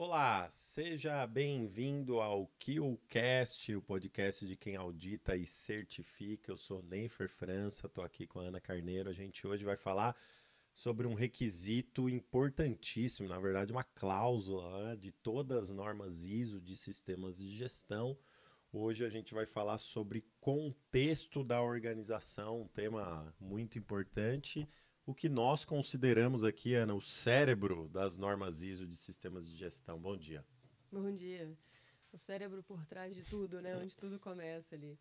Olá, seja bem-vindo ao KillCast, o podcast de quem audita e certifica. Eu sou Neifer França, estou aqui com a Ana Carneiro. A gente hoje vai falar sobre um requisito importantíssimo, na verdade, uma cláusula né, de todas as normas ISO de sistemas de gestão. Hoje a gente vai falar sobre contexto da organização, um tema muito importante o que nós consideramos aqui, Ana, o cérebro das normas ISO de sistemas de gestão. Bom dia. Bom dia. O cérebro por trás de tudo, né? Onde tudo começa ali.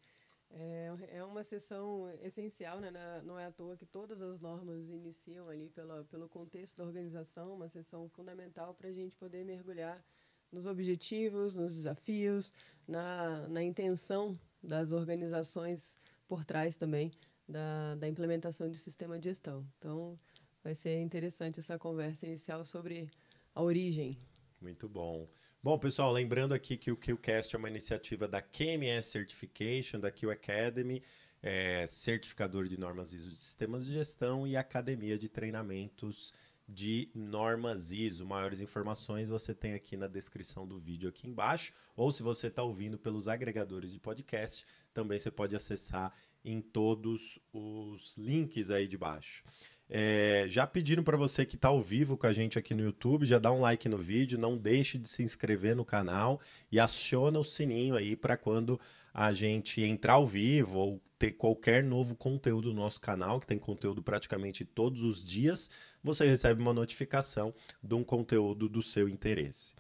É, é uma sessão essencial, né? Não é à toa que todas as normas iniciam ali pela, pelo contexto da organização, uma sessão fundamental para a gente poder mergulhar nos objetivos, nos desafios, na, na intenção das organizações por trás também da, da implementação de sistema de gestão. Então, vai ser interessante essa conversa inicial sobre a origem. Muito bom. Bom, pessoal, lembrando aqui que o QCast é uma iniciativa da QMS Certification, da Q Academy, é, certificador de normas ISO de sistemas de gestão e academia de treinamentos de normas ISO. Maiores informações você tem aqui na descrição do vídeo aqui embaixo, ou se você está ouvindo pelos agregadores de podcast, também você pode acessar em todos os links aí de baixo. É, já pedindo para você que está ao vivo com a gente aqui no YouTube, já dá um like no vídeo, não deixe de se inscrever no canal e aciona o sininho aí para quando a gente entrar ao vivo ou ter qualquer novo conteúdo no nosso canal, que tem conteúdo praticamente todos os dias, você recebe uma notificação de um conteúdo do seu interesse.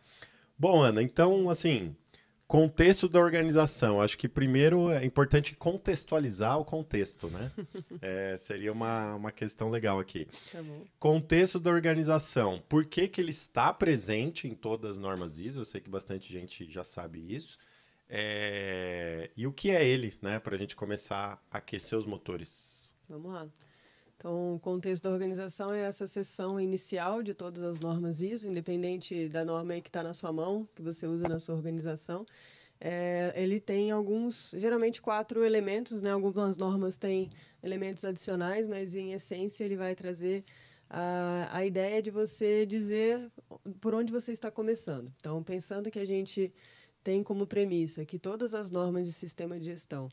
Bom, Ana, então assim, Contexto da organização. Acho que primeiro é importante contextualizar o contexto, né? é, seria uma, uma questão legal aqui. Tá contexto da organização. Por que, que ele está presente em todas as normas ISO? Eu sei que bastante gente já sabe isso. É... E o que é ele, né? Para a gente começar a aquecer os motores. Vamos lá. Então, o contexto da organização é essa sessão inicial de todas as normas ISO, independente da norma que está na sua mão, que você usa na sua organização. É, ele tem alguns, geralmente quatro elementos, né? Algumas normas têm elementos adicionais, mas em essência ele vai trazer a, a ideia de você dizer por onde você está começando. Então, pensando que a gente tem como premissa que todas as normas de sistema de gestão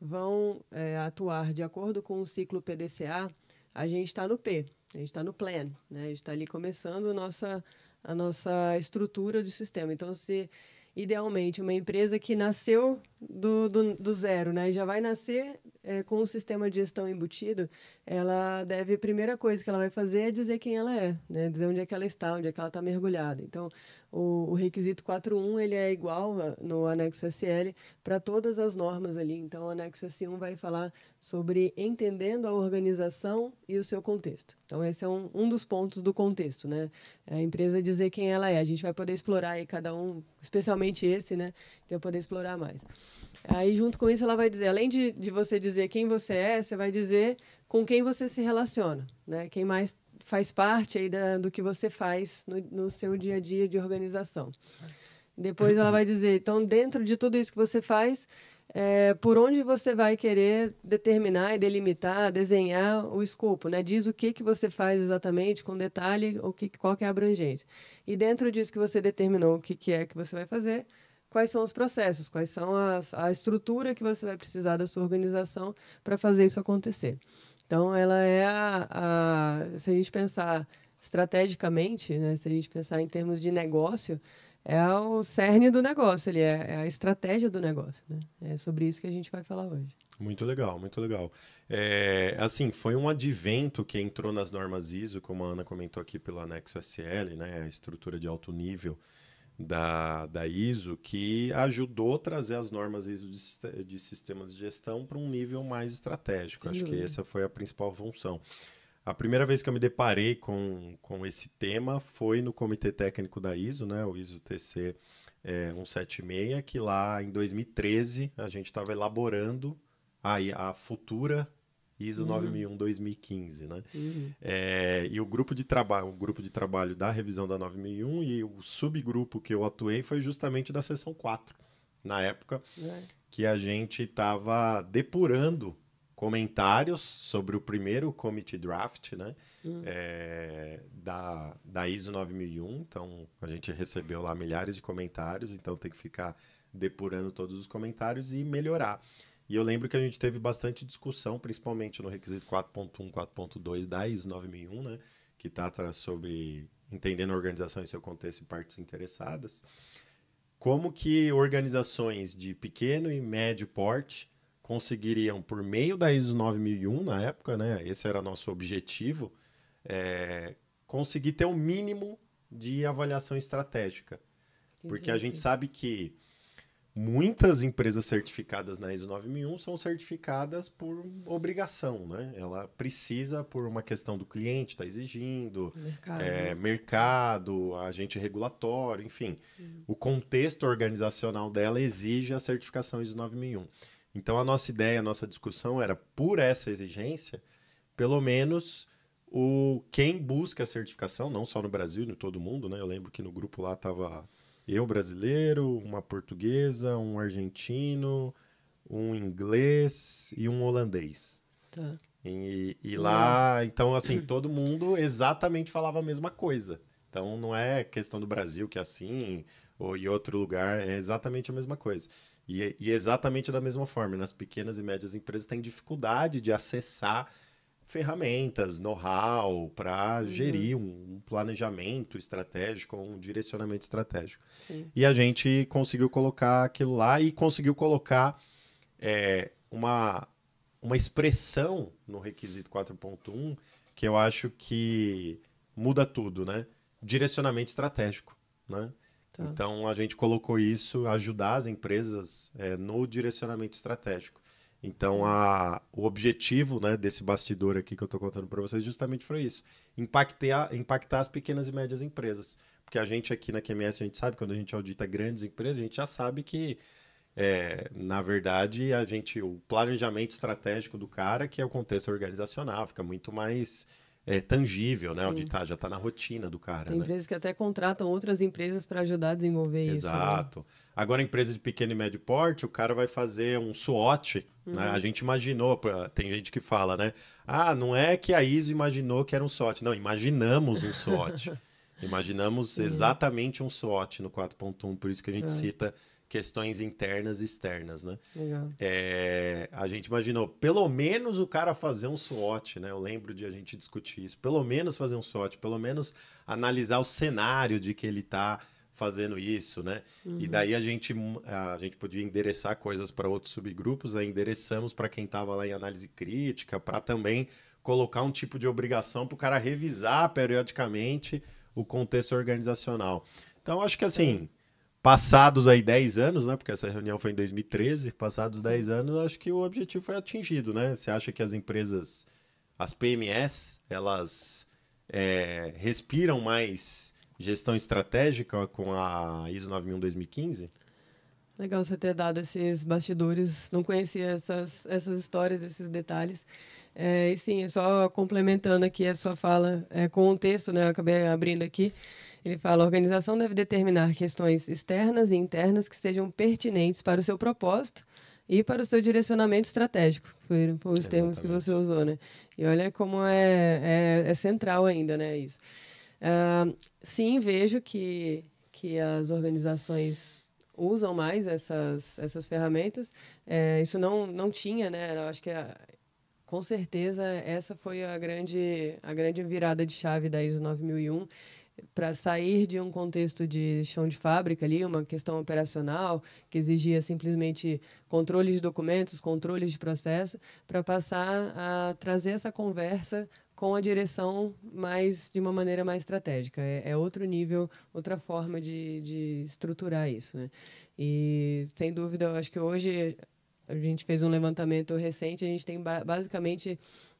vão é, atuar de acordo com o ciclo PDCA, a gente está no P, a gente está no plan, né? a gente está ali começando a nossa, a nossa estrutura do sistema. Então, se idealmente uma empresa que nasceu do, do, do zero, né, já vai nascer é, com o sistema de gestão embutido, ela deve, a primeira coisa que ela vai fazer é dizer quem ela é, né, dizer onde é que ela está, onde é que ela está mergulhada. Então, o, o requisito 4.1 ele é igual no anexo SL para todas as normas ali. Então, o anexo S1 vai falar sobre entendendo a organização e o seu contexto. Então, esse é um, um dos pontos do contexto, né? É a empresa dizer quem ela é. A gente vai poder explorar aí cada um, especialmente esse, né? Que vai poder explorar mais. Aí, junto com isso, ela vai dizer, além de, de você dizer quem você é, você vai dizer com quem você se relaciona, né? Quem mais faz parte aí da, do que você faz no, no seu dia a dia de organização. Certo. Depois ela vai dizer, então, dentro de tudo isso que você faz, é, por onde você vai querer determinar e delimitar, desenhar o escopo, né? Diz o que, que você faz exatamente, com detalhe, o que, qual que é a abrangência. E dentro disso que você determinou o que, que é que você vai fazer, quais são os processos, quais são as, a estrutura que você vai precisar da sua organização para fazer isso acontecer. Então, ela é a, a, se a gente pensar estrategicamente, né, se a gente pensar em termos de negócio, é o cerne do negócio, ele é, é a estratégia do negócio. Né? É sobre isso que a gente vai falar hoje. Muito legal, muito legal. É, assim, foi um advento que entrou nas normas ISO, como a Ana comentou aqui pelo anexo SL, né, a estrutura de alto nível, da, da ISO que ajudou a trazer as normas ISO de, de sistemas de gestão para um nível mais estratégico. Sim, Acho que essa foi a principal função. A primeira vez que eu me deparei com, com esse tema foi no comitê técnico da ISO, né, o ISO TC é, 176, que lá em 2013 a gente estava elaborando a, a futura ISO uhum. 9001-2015, né? Uhum. É, e o grupo de trabalho, o grupo de trabalho da revisão da 9001 e o subgrupo que eu atuei foi justamente da seção 4, na época, é. que a gente estava depurando comentários sobre o primeiro committee draft, né? Hum. É, da, da ISO 9001. Então, a gente recebeu lá milhares de comentários, então tem que ficar depurando todos os comentários e melhorar. E eu lembro que a gente teve bastante discussão, principalmente no requisito 4.1, 4.2 da ISO 9001, né? Que trata sobre entendendo a organização em seu contexto e partes interessadas. Como que organizações de pequeno e médio porte conseguiriam, por meio da ISO 9001 na época, né? Esse era nosso objetivo, é, conseguir ter um mínimo de avaliação estratégica. Porque a gente sabe que muitas empresas certificadas na ISO 9001 são certificadas por obrigação, né? Ela precisa por uma questão do cliente está exigindo, mercado, é, mercado, agente regulatório, enfim, uhum. o contexto organizacional dela exige a certificação ISO 9001. Então a nossa ideia, a nossa discussão era por essa exigência, pelo menos o quem busca a certificação, não só no Brasil, no todo mundo, né? Eu lembro que no grupo lá tava eu brasileiro, uma portuguesa, um argentino, um inglês e um holandês. Tá. E, e lá, então, assim, todo mundo exatamente falava a mesma coisa. Então, não é questão do Brasil que é assim, ou em outro lugar, é exatamente a mesma coisa. E, e exatamente da mesma forma, nas pequenas e médias empresas têm dificuldade de acessar ferramentas, know-how para uhum. gerir um, um, planejamento estratégico, um direcionamento estratégico. Sim. E a gente conseguiu colocar aquilo lá e conseguiu colocar é, uma, uma expressão no requisito 4.1 que eu acho que muda tudo, né? Direcionamento estratégico, né? Tá. Então a gente colocou isso, ajudar as empresas é, no direcionamento estratégico. Então, a, o objetivo né, desse bastidor aqui que eu estou contando para vocês justamente foi isso: impactar, impactar as pequenas e médias empresas. Porque a gente aqui na QMS, a gente sabe, quando a gente audita grandes empresas, a gente já sabe que, é, na verdade, a gente o planejamento estratégico do cara, que é o contexto organizacional, fica muito mais é, tangível, né? Sim. Auditar já está na rotina do cara. Tem né? empresas que até contratam outras empresas para ajudar a desenvolver Exato. isso. Né? Exato. Né? Agora, empresa de pequeno e médio porte, o cara vai fazer um SWOT. Uhum. Né? A gente imaginou, tem gente que fala, né? Ah, não é que a ISO imaginou que era um SWOT. Não, imaginamos um SWOT. Imaginamos exatamente um SWOT no 4.1, por isso que a gente cita questões internas e externas, né? Legal. É, a gente imaginou, pelo menos o cara fazer um SWOT, né? Eu lembro de a gente discutir isso. Pelo menos fazer um SWOT, pelo menos analisar o cenário de que ele está fazendo isso, né? Uhum. E daí a gente, a gente podia endereçar coisas para outros subgrupos, aí endereçamos para quem estava lá em análise crítica, para também colocar um tipo de obrigação para o cara revisar periodicamente o contexto organizacional. Então, acho que assim, passados aí 10 anos, né? Porque essa reunião foi em 2013, passados 10 anos, acho que o objetivo foi atingido, né? Você acha que as empresas, as PMS, elas é, respiram mais gestão estratégica com a ISO 9001 2015? Legal você ter dado esses bastidores, não conhecia essas, essas histórias, esses detalhes. É, e sim, só complementando aqui a sua fala é, com o texto, né, eu acabei abrindo aqui. Ele fala: a organização deve determinar questões externas e internas que sejam pertinentes para o seu propósito e para o seu direcionamento estratégico. Foram, os termos que você usou, né? E olha como é, é, é central ainda, né? Isso. Uh, sim, vejo que, que as organizações usam mais essas, essas ferramentas. É, isso não, não tinha, né? Eu acho que a, com certeza essa foi a grande, a grande virada de chave da ISO 9001 para sair de um contexto de chão de fábrica ali, uma questão operacional que exigia simplesmente controle de documentos, controle de processo, para passar a trazer essa conversa com a direção mais de uma maneira mais estratégica. É, é outro nível, outra forma de, de estruturar isso, né? E sem dúvida, eu acho que hoje a gente fez um levantamento recente, a gente tem basicamente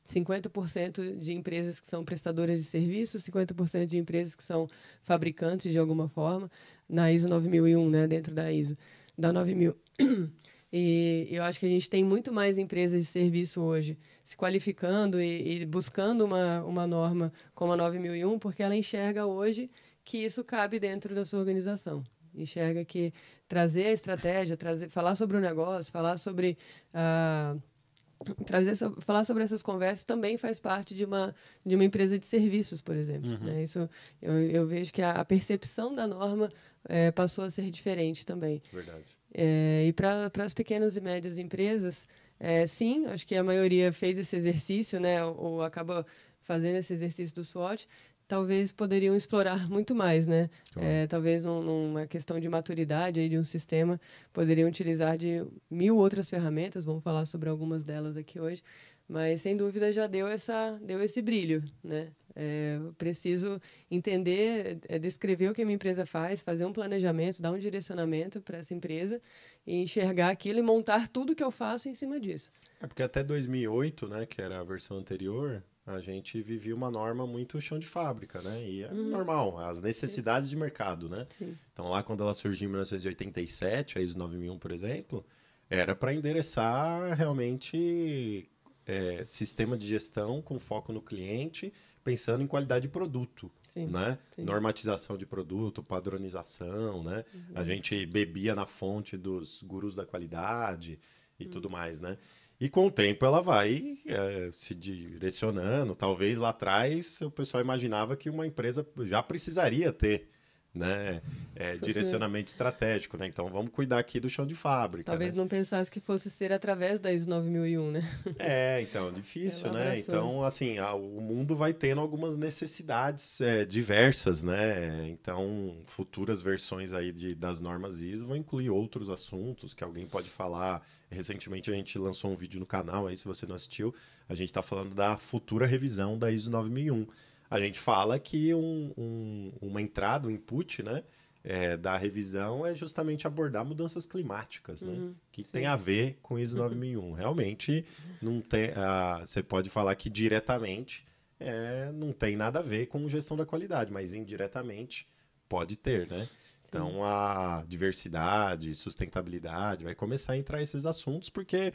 50% de empresas que são prestadoras de serviços, 50% de empresas que são fabricantes de alguma forma, na ISO 9001, né, dentro da ISO, da 9000. E eu acho que a gente tem muito mais empresas de serviço hoje se qualificando e, e buscando uma, uma norma como a 9001, porque ela enxerga hoje que isso cabe dentro da sua organização. Enxerga que trazer a estratégia, trazer, falar sobre o negócio, falar sobre. Uh, trazer falar sobre essas conversas também faz parte de uma de uma empresa de serviços por exemplo uhum. né? isso eu, eu vejo que a, a percepção da norma é, passou a ser diferente também verdade é, e para as pequenas e médias empresas é, sim acho que a maioria fez esse exercício né ou, ou acaba fazendo esse exercício do SWOT talvez poderiam explorar muito mais, né? Claro. É, talvez num, numa questão de maturidade aí de um sistema, poderiam utilizar de mil outras ferramentas, vamos falar sobre algumas delas aqui hoje, mas sem dúvida já deu, essa, deu esse brilho, né? É, preciso entender, é, descrever o que a minha empresa faz, fazer um planejamento, dar um direcionamento para essa empresa e enxergar aquilo e montar tudo que eu faço em cima disso. É porque até 2008, né, que era a versão anterior, a gente vivia uma norma muito chão de fábrica, né? E é uhum. normal, as necessidades Sim. de mercado, né? Sim. Então lá quando ela surgiu em 1987, a ISO 9001, por exemplo, era para endereçar realmente é, sistema de gestão com foco no cliente, pensando em qualidade de produto, Sim. né? Normatização de produto, padronização, né? Uhum. A gente bebia na fonte dos gurus da qualidade e uhum. tudo mais, né? E com o tempo ela vai é, se direcionando. Talvez lá atrás o pessoal imaginava que uma empresa já precisaria ter né? É, direcionamento estratégico, né? Então vamos cuidar aqui do chão de fábrica. Talvez né? não pensasse que fosse ser através da ISO 9001, né? É, então, difícil, né? Então, assim, a, o mundo vai tendo algumas necessidades é, diversas, né? Então, futuras versões aí de, das normas ISO vão incluir outros assuntos que alguém pode falar. Recentemente a gente lançou um vídeo no canal aí, se você não assistiu, a gente está falando da futura revisão da ISO 9001 a gente fala que um, um, uma entrada, um input, né? É, da revisão é justamente abordar mudanças climáticas, né? Uhum, que sim. tem a ver com ISO 9001. Realmente, não tem, uh, você pode falar que diretamente é, não tem nada a ver com gestão da qualidade, mas indiretamente pode ter, né? Então, a diversidade, sustentabilidade, vai começar a entrar esses assuntos, porque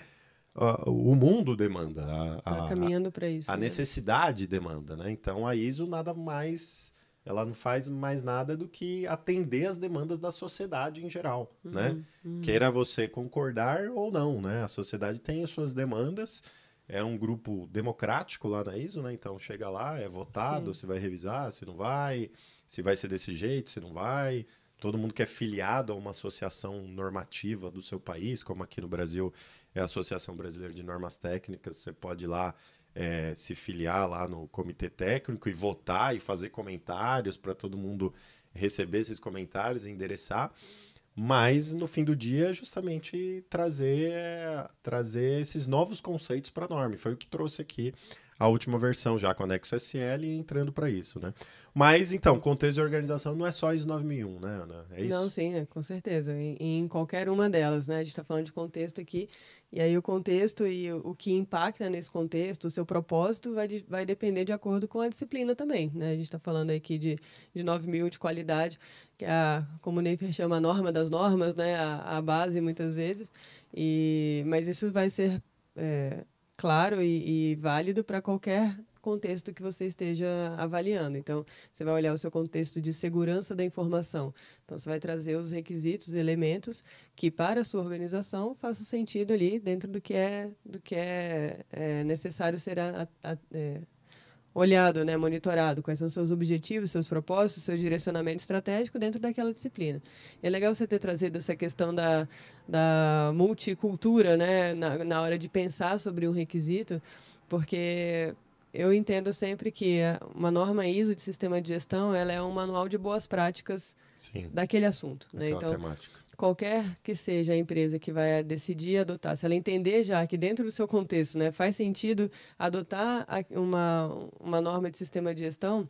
uh, o mundo demanda. A, tá caminhando para isso. A né? necessidade demanda, né? Então a ISO nada mais. Ela não faz mais nada do que atender as demandas da sociedade em geral, uhum, né? Uhum. Queira você concordar ou não, né? A sociedade tem as suas demandas, é um grupo democrático lá na ISO, né? Então chega lá, é votado, Sim. se vai revisar, se não vai, se vai ser desse jeito, se não vai. Todo mundo que é filiado a uma associação normativa do seu país, como aqui no Brasil é a Associação Brasileira de Normas Técnicas. Você pode ir lá é, se filiar lá no comitê técnico e votar e fazer comentários para todo mundo receber esses comentários e endereçar. Mas no fim do dia, é justamente trazer, trazer esses novos conceitos para a norma. Foi o que trouxe aqui a última versão, já com anexo SL e entrando para isso, né? Mas, então, contexto de organização não é só ISO 9001, né, Ana? É isso? Não, sim, é, com certeza. Em, em, qualquer uma delas, né? A gente está falando de contexto aqui e aí o contexto e o que impacta nesse contexto, o seu propósito, vai, de, vai depender de acordo com a disciplina também. Né? A gente está falando aqui de, de 9 mil de qualidade, que é a, como o Neifer chama, a norma das normas, né? a, a base muitas vezes. E, mas isso vai ser é, claro e, e válido para qualquer contexto que você esteja avaliando. Então, você vai olhar o seu contexto de segurança da informação. Então, você vai trazer os requisitos, elementos que para a sua organização façam sentido ali dentro do que é do que é, é necessário ser a, a, é, olhado, né, monitorado, quais são seus objetivos, seus propósitos, seu direcionamento estratégico dentro daquela disciplina. É legal você ter trazido essa questão da, da multicultura, né, na, na hora de pensar sobre um requisito, porque eu entendo sempre que uma norma ISO de sistema de gestão ela é um manual de boas práticas Sim. daquele assunto. Né? Então, temática. Qualquer que seja a empresa que vai decidir adotar, se ela entender já que dentro do seu contexto né, faz sentido adotar uma, uma norma de sistema de gestão,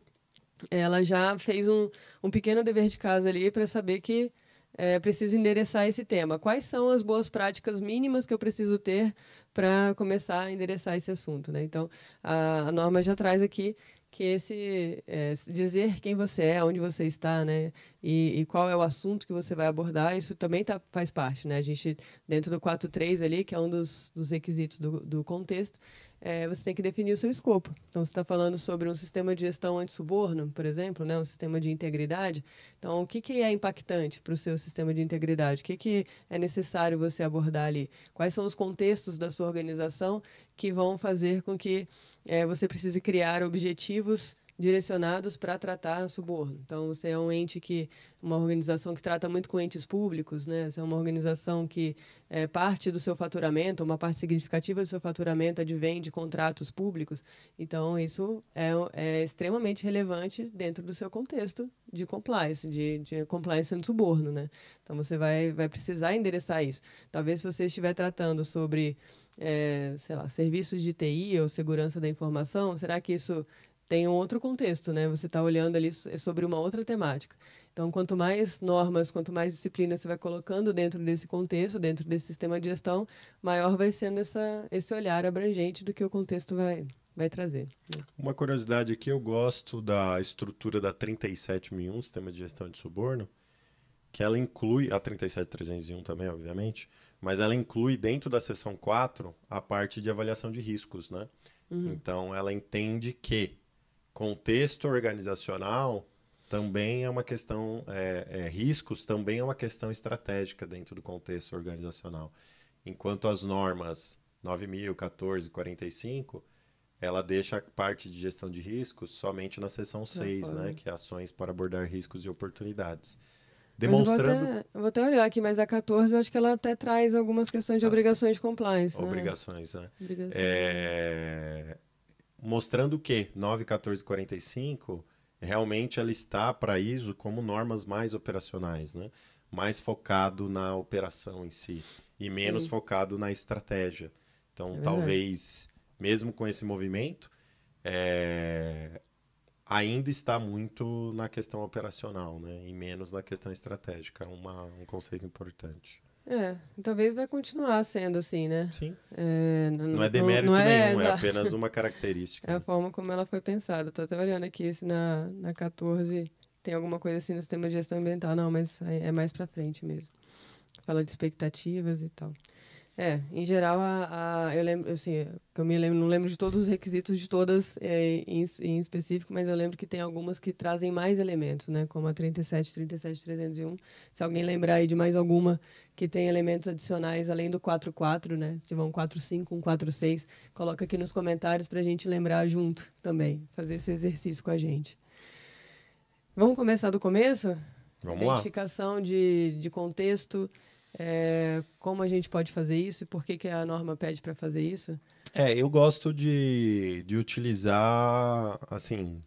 ela já fez um, um pequeno dever de casa ali para saber que é preciso endereçar esse tema. Quais são as boas práticas mínimas que eu preciso ter para começar a endereçar esse assunto? Né? Então, a, a norma já traz aqui que esse é, dizer quem você é, onde você está, né, e, e, qual é o assunto que você vai abordar, isso também tá, faz parte, né? A gente dentro do 4.3 ali, que é um dos, dos requisitos do, do contexto, é, você tem que definir o seu escopo. Então, você está falando sobre um sistema de gestão anti-suborno, por exemplo, né, um sistema de integridade. Então, o que, que é impactante para o seu sistema de integridade? O que, que é necessário você abordar ali? Quais são os contextos da sua organização que vão fazer com que é, você precise criar objetivos direcionados para tratar suborno. Então, você é um ente que, uma organização que trata muito com entes públicos, né? Você é uma organização que é, parte do seu faturamento, uma parte significativa do seu faturamento advém de contratos públicos. Então, isso é, é extremamente relevante dentro do seu contexto de compliance, de, de compliance no suborno, né? Então, você vai, vai precisar endereçar isso. Talvez se você estiver tratando sobre, é, sei lá, serviços de TI ou segurança da informação, será que isso tem um outro contexto, né? Você está olhando ali sobre uma outra temática. Então, quanto mais normas, quanto mais disciplinas você vai colocando dentro desse contexto, dentro desse sistema de gestão, maior vai sendo essa, esse olhar abrangente do que o contexto vai, vai trazer. Né? Uma curiosidade aqui, eu gosto da estrutura da 37001, Sistema de Gestão de Suborno, que ela inclui, a 37301 também, obviamente, mas ela inclui dentro da seção 4 a parte de avaliação de riscos, né? Uhum. Então, ela entende que contexto organizacional também é uma questão, é, é, riscos também é uma questão estratégica dentro do contexto organizacional. Enquanto as normas 9.014 e 45, ela deixa a parte de gestão de riscos somente na seção 6, né, que é ações para abordar riscos e oportunidades. Demonstrando. Vou, até, vou até olhar aqui, mas a 14 eu acho que ela até traz algumas questões de As... obrigações de compliance. Né? Obrigações, né? né? Obrigações. É mostrando que 9.1445 realmente ela está para ISO como normas mais operacionais, né? mais focado na operação em si e menos Sim. focado na estratégia. Então, é talvez, mesmo com esse movimento, é... ainda está muito na questão operacional né? e menos na questão estratégica. É uma, um conceito importante. É, talvez vai continuar sendo assim, né? Sim. É, não, não, é demérito não, não é, nenhum, é, é, apenas uma característica. É a forma como ela foi pensada. Estou até olhando aqui se na, na 14 tem alguma coisa assim no sistema de gestão ambiental. Não, mas é mais para frente mesmo. Fala de expectativas e tal. É, em geral, a, a, eu lembro, assim, eu me lembro, não lembro de todos os requisitos de todas é, em, em, específico, mas eu lembro que tem algumas que trazem mais elementos, né? Como a 37, 37, 301. Se alguém lembrar aí de mais alguma que tem elementos adicionais além do 44, né? Se tiver um 45, um 46, coloca aqui nos comentários para a gente lembrar junto também, fazer esse exercício com a gente. Vamos começar do começo? Vamos Identificação lá. de, de contexto é, como a gente pode fazer isso e por que, que a norma pede para fazer isso? É, eu gosto de, de utilizar, assim,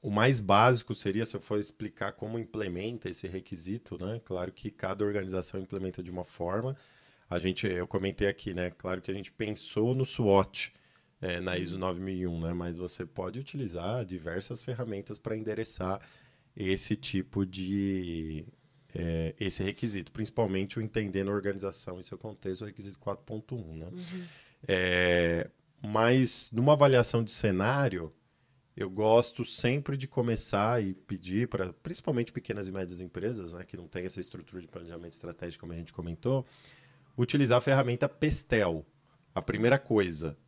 o mais básico seria se eu for explicar como implementa esse requisito, né? Claro que cada organização implementa de uma forma. A gente, eu comentei aqui, né? Claro que a gente pensou no SWOT é, na ISO 9001, né? Mas você pode utilizar diversas ferramentas para endereçar esse tipo de, é, esse requisito, principalmente o entendendo a organização e seu contexto, o requisito 4.1. Né? Uhum. É, mas numa avaliação de cenário, eu gosto sempre de começar e pedir para, principalmente pequenas e médias empresas, né, que não têm essa estrutura de planejamento estratégico, como a gente comentou, utilizar a ferramenta Pestel. A primeira coisa,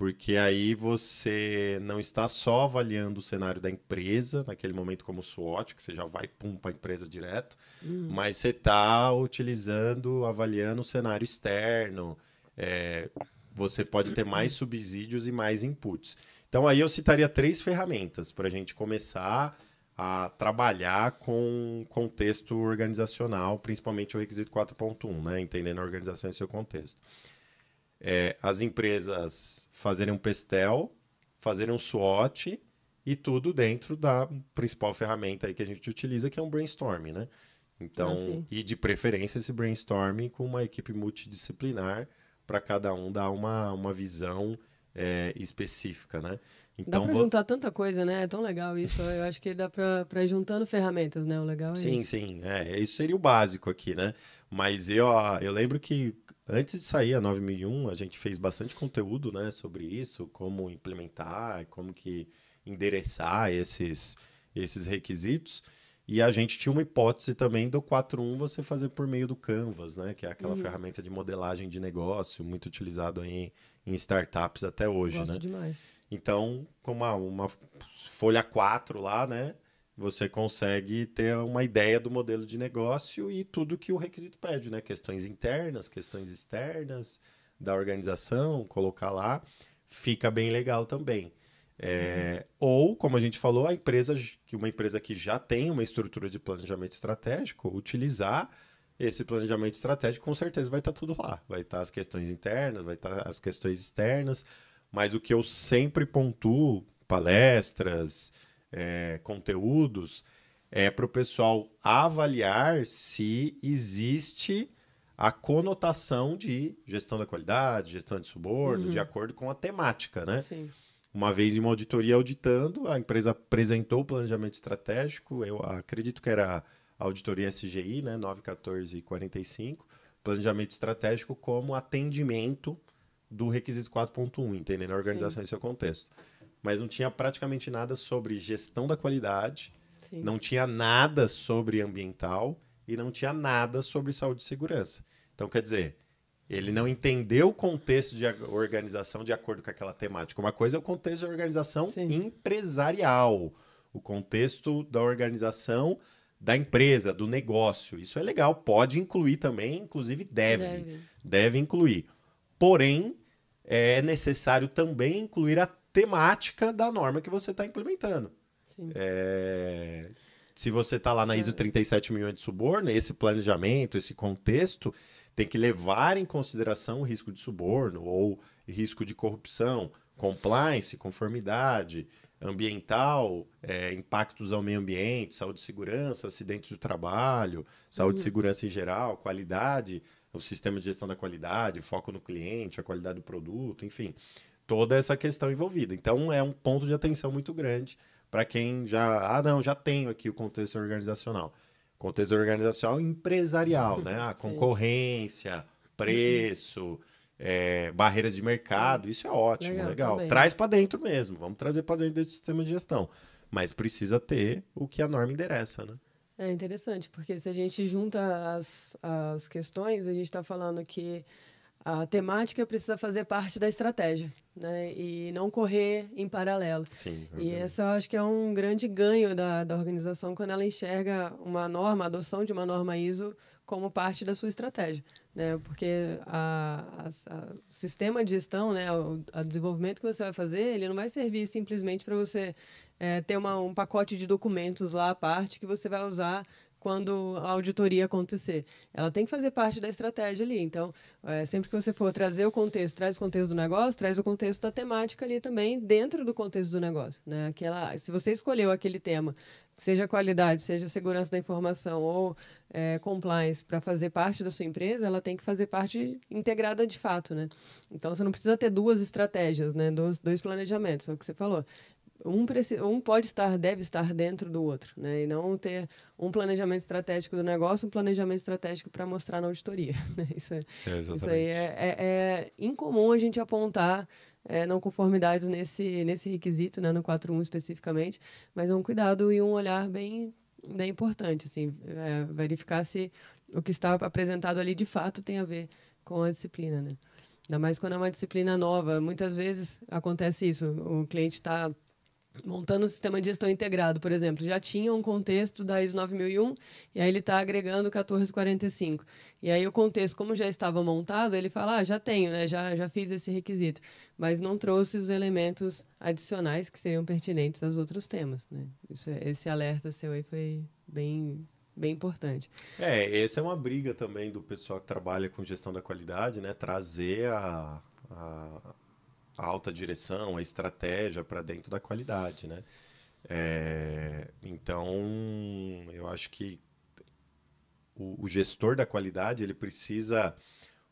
porque aí você não está só avaliando o cenário da empresa, naquele momento como SWOT, que você já vai pum para a empresa direto, uhum. mas você está utilizando, avaliando o cenário externo. É, você pode ter mais subsídios e mais inputs. Então aí eu citaria três ferramentas para a gente começar a trabalhar com contexto organizacional, principalmente o requisito 4.1, né? entendendo a organização e seu contexto é, as empresas fazerem um pestel, fazerem um SWOT e tudo dentro da principal ferramenta aí que a gente utiliza, que é um brainstorming, né? Então, ah, e de preferência esse brainstorming com uma equipe multidisciplinar para cada um dar uma, uma visão é, específica, né? Então, dá para vou... juntar tanta coisa, né? É tão legal isso. Eu acho que dá para juntando ferramentas, né? O legal é sim, isso. Sim, sim. É, isso seria o básico aqui, né? Mas eu, eu lembro que Antes de sair a 9001, a gente fez bastante conteúdo né, sobre isso, como implementar, como que endereçar esses, esses requisitos. E a gente tinha uma hipótese também do 4.1 você fazer por meio do Canvas, né? Que é aquela uhum. ferramenta de modelagem de negócio, muito utilizado em, em startups até hoje, Gosto né? demais. Então, com uma, uma folha 4 lá, né? Você consegue ter uma ideia do modelo de negócio e tudo que o requisito pede, né? Questões internas, questões externas da organização, colocar lá, fica bem legal também. É, Ou, como a gente falou, a empresa que uma empresa que já tem uma estrutura de planejamento estratégico, utilizar esse planejamento estratégico, com certeza vai estar tudo lá. Vai estar as questões internas, vai estar as questões externas, mas o que eu sempre pontuo, palestras, é, conteúdos, é para o pessoal avaliar se existe a conotação de gestão da qualidade, gestão de suborno, Uhum. de acordo com a temática, né? Sim. Uma vez em uma auditoria auditando, a empresa apresentou o planejamento estratégico, eu acredito que era a auditoria SGI, né, 91445, planejamento estratégico como atendimento do requisito 4.1, entendendo a organização em seu contexto. Mas não tinha praticamente nada sobre gestão da qualidade, Sim. não tinha nada sobre ambiental e não tinha nada sobre saúde e segurança. Então, quer dizer, ele não entendeu o contexto de organização de acordo com aquela temática. Uma coisa é o contexto da organização Sim. empresarial, o contexto da organização da empresa, do negócio. Isso é legal, pode incluir também, inclusive deve, deve, Deve. incluir. Porém, é necessário também incluir a temática da norma que você está implementando. É, Se você está lá na. ISO 37001 de suborno, esse planejamento, esse contexto tem que levar em consideração o risco de suborno ou risco de corrupção, compliance, conformidade, ambiental, é, impactos ao meio ambiente, saúde e segurança, acidentes do trabalho, saúde e Uhum. segurança em geral, qualidade, o sistema de gestão da qualidade, foco no cliente, a qualidade do produto, enfim, toda essa questão envolvida. Então é um ponto de atenção muito grande para quem já, ah, não, já tenho aqui o contexto organizacional. Contexto organizacional empresarial, né? A Sim. concorrência, preço, é, barreiras de mercado, isso é ótimo, Legal, legal. também. Traz para dentro mesmo, vamos trazer para dentro desse sistema de gestão. Mas precisa ter o que a norma endereça, né? É interessante, porque se a gente junta as, as questões, a gente está falando que a temática precisa fazer parte da estratégia, né? E não correr em paralelo. Sim. E essa eu acho que é um grande ganho da, da organização quando ela enxerga uma norma, a adoção de uma norma ISO como parte da sua estratégia, né? Porque a, a- a- o sistema de gestão, né, o a desenvolvimento que você vai fazer, ele não vai servir simplesmente para você eh, ter uma, um pacote de documentos lá à parte que você vai usar quando a auditoria acontecer. Ela tem que fazer parte da estratégia ali. Então, eh, sempre que você for trazer o contexto, traz o contexto do negócio, traz o contexto da temática ali também dentro do contexto do negócio. Né? Aquela, se você escolheu aquele tema, seja qualidade, seja segurança da informação ou eh, compliance, para fazer parte da sua empresa, ela tem que fazer parte integrada de fato. Né? Então, você não precisa ter duas estratégias, né? dois, dois planejamentos, é o que você falou um, um pode estar, deve estar dentro do outro, né? E não ter um planejamento estratégico do negócio, um planejamento estratégico para mostrar na auditoria. né? Isso, é, isso aí é, é- é incomum a gente apontar é, não conformidades nesse, nesse requisito, né? No 4.1 especificamente, mas é um cuidado e um olhar bem, bem importante, assim, é, verificar se o que está apresentado ali de fato tem a ver com a disciplina, né? Ainda mais quando é uma disciplina nova. Muitas vezes acontece isso. O cliente está montando um sistema de gestão integrado, por exemplo, já tinha um contexto da ISO 9001 e aí ele está agregando 1445. E aí o contexto, como já estava montado, ele fala, ah, já tenho, né? já, já fiz esse requisito. Mas não trouxe os elementos adicionais que seriam pertinentes aos outros temas. Né? Isso, é- esse alerta seu aí foi bem, bem importante. É, essa é uma briga também do pessoal que trabalha com gestão da qualidade, né? Trazer a, a, a alta direção, a estratégia para dentro da qualidade, né? É, então, eu acho que o, o gestor da qualidade ele precisa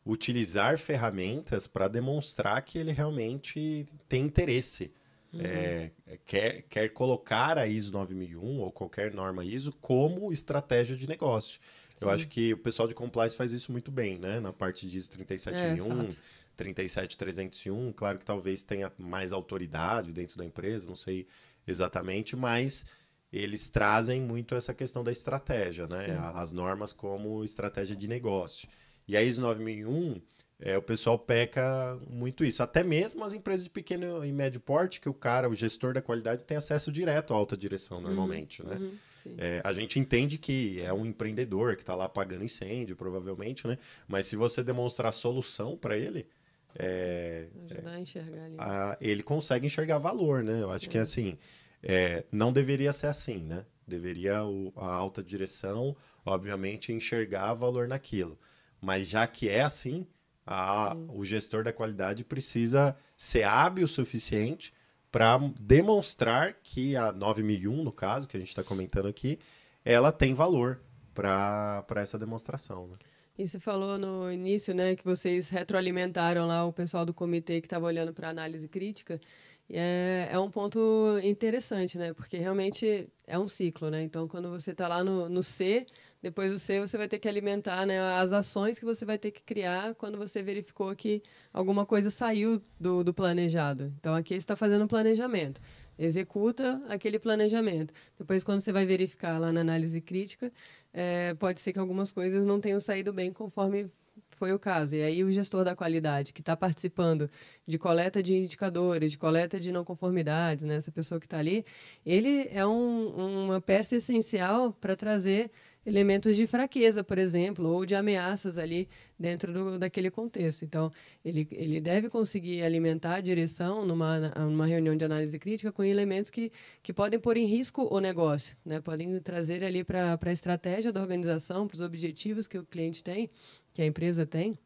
utilizar ferramentas para demonstrar que ele realmente tem interesse. É, quer, quer colocar a ISO 9001 ou qualquer norma ISO como estratégia de negócio. Eu Sim. acho que o pessoal de compliance faz isso muito bem, né? Na parte de ISO É, 37001, fato. 37301, claro que talvez tenha mais autoridade dentro da empresa, não sei exatamente, mas eles trazem muito essa questão da estratégia, né? Sim. As normas como estratégia de negócio. E a ISO 9001, é, o pessoal peca muito isso. Até mesmo as empresas de pequeno e médio porte, que o cara, o gestor da qualidade, tem acesso direto à alta direção, normalmente, uhum, né? uhum, é, a gente entende que é um empreendedor que está lá apagando incêndio, provavelmente, né? Mas se você demonstrar solução para ele, é, Ajudar a enxergar ali. a- ele consegue enxergar valor, né? Eu acho que assim, é, não deveria ser assim, né? Deveria o- a alta direção, obviamente, enxergar valor naquilo. Mas já que é assim, a- o gestor da qualidade precisa ser hábil o suficiente para demonstrar que a 9001, no caso, que a gente está comentando aqui, ela tem valor para essa demonstração. Né? E você falou no início, né, que vocês retroalimentaram lá o pessoal do comitê que estava olhando para análise crítica. E é, é um ponto interessante, né? Porque realmente é um ciclo, né? Então, quando você está lá no, no C, depois do C você vai ter que alimentar né, as ações que você vai ter que criar quando você verificou que alguma coisa saiu do, do planejado. Então, aqui está fazendo um planejamento. Executa aquele planejamento. Depois, quando você vai verificar lá na análise crítica, é, pode ser que algumas coisas não tenham saído bem conforme foi o caso. E aí o gestor da qualidade que está participando de coleta de indicadores, de coleta de não conformidades, né? essa pessoa que está ali, ele é um, uma peça essencial para trazer elementos de fraqueza, por exemplo, ou de ameaças ali dentro do, daquele contexto. Então, ele, ele deve conseguir alimentar a direção numa, numa reunião de análise crítica com elementos que, que podem pôr em risco o negócio, né? podem trazer ali para a estratégia da organização, para os objetivos que o cliente tem, que a empresa tem,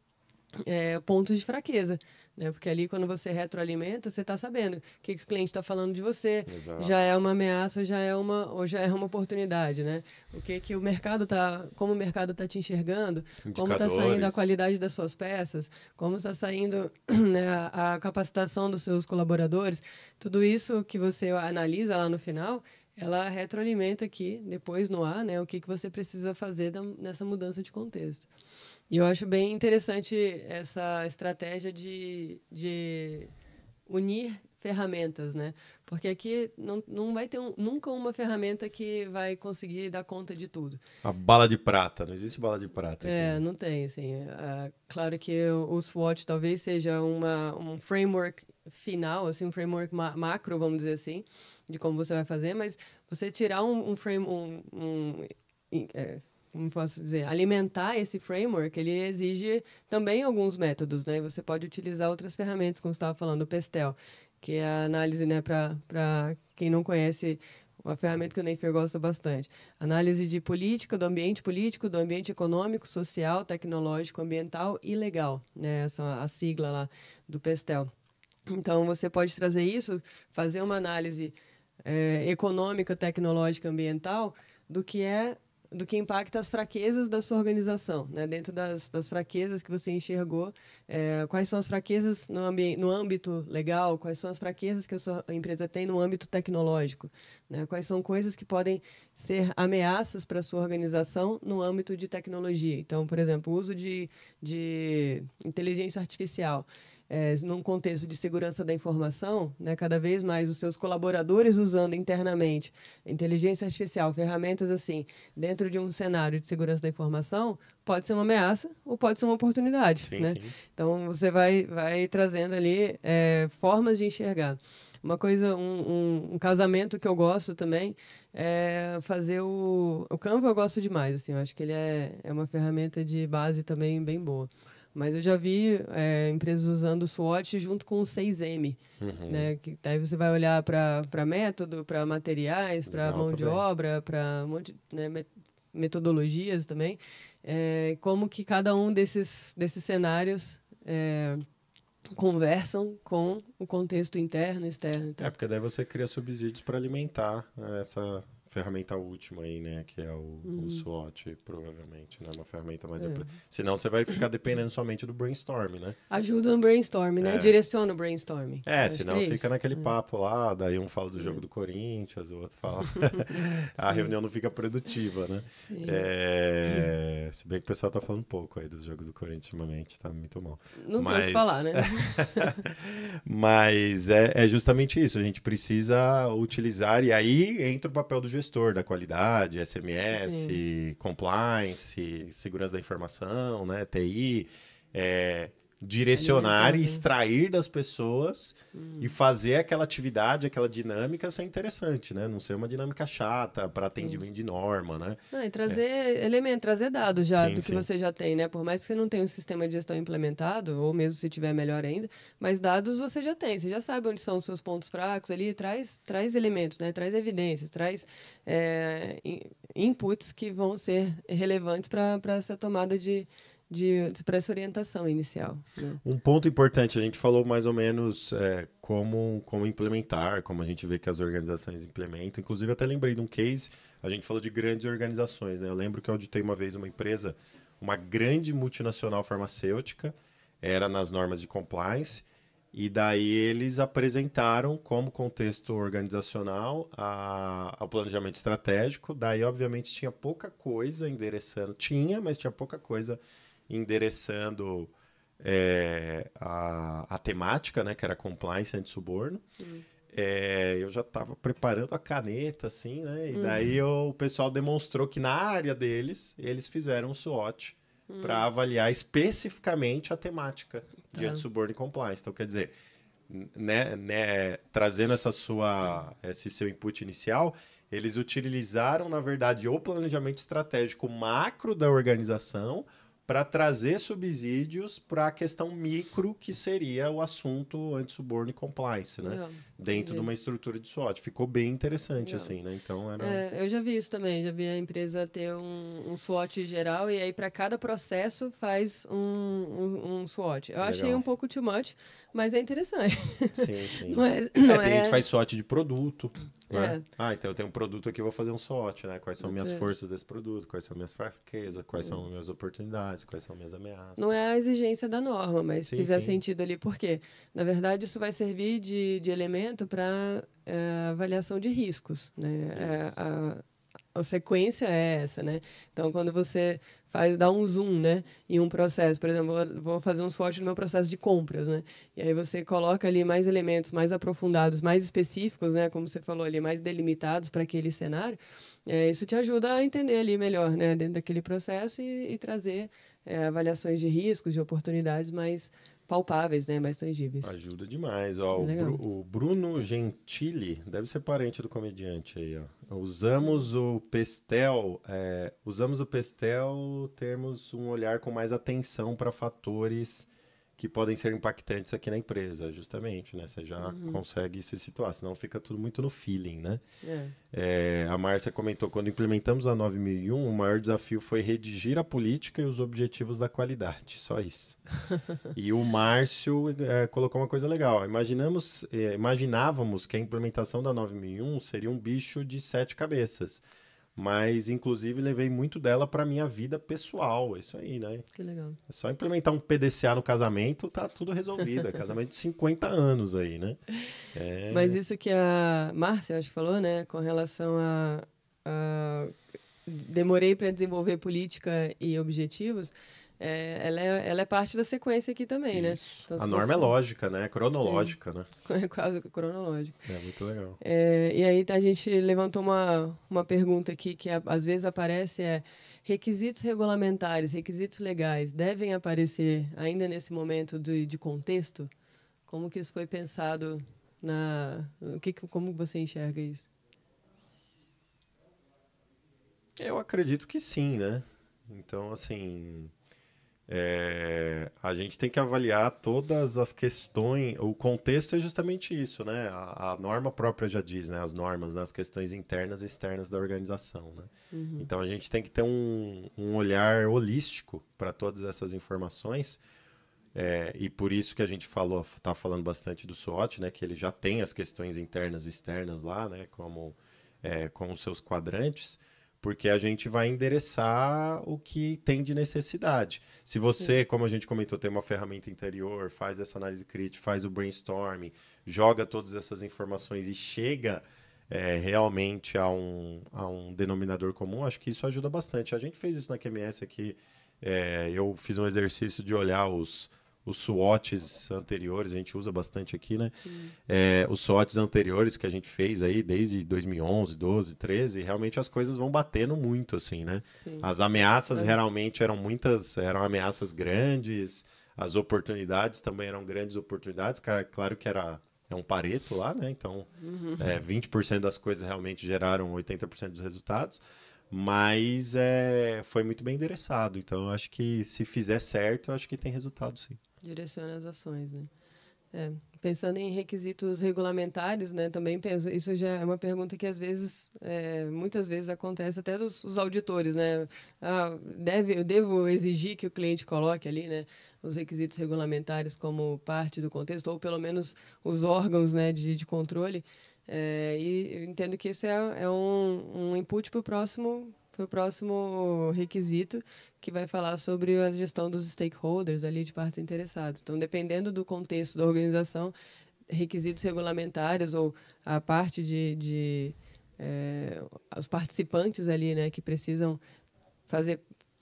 é, pontos de fraqueza. Né? Porque ali, quando você retroalimenta, você está sabendo o que, que o cliente está falando de você. Exato. Já é uma ameaça ou já é uma, ou já é uma oportunidade, né? O que, que o mercado está... Como o mercado está te enxergando, como está saindo a qualidade das suas peças, como está saindo né, a, a capacitação dos seus colaboradores. Tudo isso que você analisa lá no final, ela retroalimenta aqui, depois no ar, né? O que, que você precisa fazer da- nessa mudança de contexto. E eu acho bem interessante essa estratégia de, de unir ferramentas, né? Porque aqui não, não vai ter um- nunca uma ferramenta que vai conseguir dar conta de tudo. A bala de prata, não existe bala de prata. aqui, É, né? não tem, assim. ah, claro que o, SWOT talvez seja uma, um framework final, assim, um framework ma- macro, vamos dizer assim, de como você vai fazer, mas você tirar um, um frame, um, um, é, como posso dizer, alimentar esse framework, ele exige também alguns métodos, né? Você pode utilizar outras ferramentas, como estava falando, o Pestel, que é a análise, né, para quem não conhece, uma ferramenta que o Neifer gosta bastante. Análise de política, do ambiente político, do ambiente econômico, social, tecnológico, ambiental e legal, né? Essa é a sigla lá do Pestel. Então, você pode trazer isso, fazer uma análise eh, econômica, tecnológica, ambiental do que é do que impacta as fraquezas da sua organização, né? Dentro das, das fraquezas que você enxergou, eh, quais são as fraquezas no, no âmbito legal, quais são as fraquezas que a sua empresa tem no âmbito tecnológico, né? Quais são coisas que podem ser ameaças para a sua organização no âmbito de tecnologia. Então, por exemplo, o uso de, de inteligência artificial é, num contexto de segurança da informação, né, cada vez mais os seus colaboradores usando internamente inteligência artificial, ferramentas assim, dentro de um cenário de segurança da informação, pode ser uma ameaça ou pode ser uma oportunidade. Sim, né? sim. Então você vai, vai trazendo ali é, formas de enxergar. Uma coisa, um, um, um casamento que eu gosto também é fazer o. O Canva eu gosto demais, assim, eu acho que ele é, é uma ferramenta de base também bem boa. Mas eu já vi é, empresas usando o SWOT junto com o 6M, Uhum. né? Que daí você vai olhar para método, para materiais, para mão de obra, para um monte, né, met- metodologias também. É, como que cada um desses, desses cenários é, conversam com o contexto interno e externo. Então, É, porque daí você cria subsídios para alimentar né, essa ferramenta última aí, né? Que é o, o SWOT, provavelmente, né? Uma ferramenta mais... Uhum. É. apli- Senão você vai ficar dependendo somente do brainstorm, né? ajuda no brainstorming, né? É. Direciona o brainstorming. É, Acho senão é fica naquele papo lá, daí um fala do jogo do Corinthians, o outro fala... a reunião não fica produtiva, né? Sim. É... Se bem que o pessoal tá falando pouco aí dos jogos do Corinthians ultimamente, tá muito mal. Não tem o mas- que falar, né? Mas é, é justamente isso, a gente precisa utilizar, e aí entra o papel do gestor da qualidade, SMS, compliance, segurança da informação, né, TI, é, direcionar e extrair das pessoas hum. e fazer aquela atividade, aquela dinâmica ser interessante, né? Não ser uma dinâmica chata para atendimento de norma, né? Não, e trazer é. elemento, trazer dados já Sim, do que sim. você já tem, né? Por mais que você não tenha um sistema de gestão implementado, ou mesmo se tiver melhor ainda, mas dados você já tem, você já sabe onde são os seus pontos fracos ali, traz, traz elementos, né? Traz evidências, traz é, in- inputs que vão ser relevantes para essa tomada de, de, para essa orientação inicial. Né? Um ponto importante, a gente falou mais ou menos é, como, como implementar, como a gente vê que as organizações implementam. Inclusive, até lembrei de um case, a gente falou de grandes organizações. Né? Eu lembro que eu auditei uma vez uma empresa, uma grande multinacional farmacêutica, era nas normas de compliance, e daí eles apresentaram como contexto organizacional a, planejamento estratégico. Daí, obviamente, tinha pouca coisa endereçando. Tinha, mas tinha pouca coisa é, a, a temática, né? Que era compliance anti-suborno. É, eu já estava preparando a caneta, assim, né? E daí o, o pessoal demonstrou que na área deles, eles fizeram um SWOT para avaliar especificamente a temática de Tá. anti-suborno e compliance. Então, quer dizer, né, né, trazendo essa sua, esse seu input inicial, eles utilizaram, na verdade, o planejamento estratégico macro da organização para trazer subsídios para a questão micro, que seria o assunto anti-suborno e compliance, né? Legal. Dentro de uma estrutura de SWOT. Ficou bem interessante, Legal. assim, né? Então, era... É, eu já vi isso também, já vi a empresa ter um, um SWOT geral e aí para cada processo faz um, um, um SWOT. Eu achei Legal. um pouco too much, mas é interessante. Sim, sim. Não é, É, não tem é, gente que faz SWOT de produto. Né? É. Ah, então eu tenho um produto aqui, eu vou fazer um SWOT, né? Quais são minhas forças desse produto, quais são minhas fraquezas, quais são minhas oportunidades, quais são minhas ameaças. não é a exigência da norma, mas Sim, fizer sim. sentido ali, porque, na verdade, isso vai servir de, de elemento para avaliação de riscos. Né? É, a, a sequência é essa, né? Então, quando você faz, dá um zoom, né, em um processo, por exemplo, vou- vou fazer um SWOT no meu processo de compras, né? E aí você coloca ali mais elementos mais aprofundados, mais específicos, né, como você falou ali, mais delimitados para aquele cenário. É, isso te ajuda a entender ali melhor, né, dentro daquele processo e, e trazer é, avaliações de riscos, de oportunidades mais palpáveis, né, mais tangíveis. Ajuda demais. Ó, o. Bru- o Bruno Gentili, deve ser parente do comediante aí, ó. Usamos o Pestel, é, usamos o Pestel, termos um olhar com mais atenção para fatores que podem ser impactantes aqui na empresa, justamente, né? Você já Uhum. consegue se situar, senão fica tudo muito no feeling, né? É. É, a Márcia comentou, quando implementamos a 9001, o maior desafio foi redigir a política e os objetivos da qualidade, só isso. e o Márcio é, colocou uma coisa legal, imaginamos, é, imaginávamos que a implementação da 9001 seria um bicho de sete cabeças, mas inclusive levei muito dela para minha vida pessoal, é isso aí, né? Que legal. É só implementar um PDCA no casamento, tá tudo resolvido, é casamento de 50 anos aí, né? É, Mas isso que a Márcia, acho que falou, né, com relação a, a demorei para desenvolver política e objetivos, é, ela, é, ela é parte da sequência aqui também, né? Isso. Então, a norma é você- lógica, né? É cronológica, né? É quase cronológico. É muito legal. É, e aí a gente levantou uma, uma pergunta aqui que às vezes aparece é requisitos regulamentares, requisitos legais devem aparecer ainda nesse momento de, de contexto? Como que isso foi pensado na o que- como você enxerga isso? Eu acredito que sim, né? Então, assim, é, a gente tem que avaliar todas as questões. O contexto é justamente isso, né? A, a norma própria já diz, né? As normas, né? as questões internas e externas da organização, né? Então, a gente tem que ter um, um olhar holístico para todas essas informações. É, e por isso que a gente falou, tá falando bastante do SWOT, né? Que ele já tem as questões internas e externas lá, né? Como é, com os seus quadrantes, porque a gente vai endereçar o que tem de necessidade. Se você, como a gente comentou, tem uma ferramenta interior, faz essa análise crítica, faz o brainstorming, joga todas essas informações e chega é, realmente a um, a um denominador comum, acho que isso ajuda bastante. A gente fez isso na QMS aqui. é, eu fiz um exercício de olhar os, os SWOTs anteriores, a gente usa bastante aqui, né? É, os SWOTs anteriores que a gente fez aí desde 2011, 12, 13, realmente as coisas vão batendo muito, assim, né? Sim. As ameaças Mas- realmente eram muitas, eram ameaças grandes, As oportunidades também eram grandes oportunidades. Claro que era é um pareto lá, né? Então, uhum. é, 20% das coisas realmente geraram 80% dos resultados. Mas é, foi muito bem endereçado. Então, eu acho que se fizer certo, eu acho que tem resultado, sim. Direciona as ações, né? É, pensando em requisitos regulamentares, né, também penso, isso já é uma pergunta que às vezes, é, muitas vezes acontece até dos auditores, né, ah, deve, eu devo exigir que o cliente coloque ali, né, os requisitos regulamentares como parte do contexto, ou pelo menos os órgãos, né, de, de controle, é, e eu entendo que isso é, é um, um input para o próximo, próximo requisito, que vai falar sobre a gestão dos stakeholders ali de partes interessadas. Então, dependendo do contexto da organização, requisitos regulamentares ou a parte de, de é, os participantes ali, né, que precisam fazer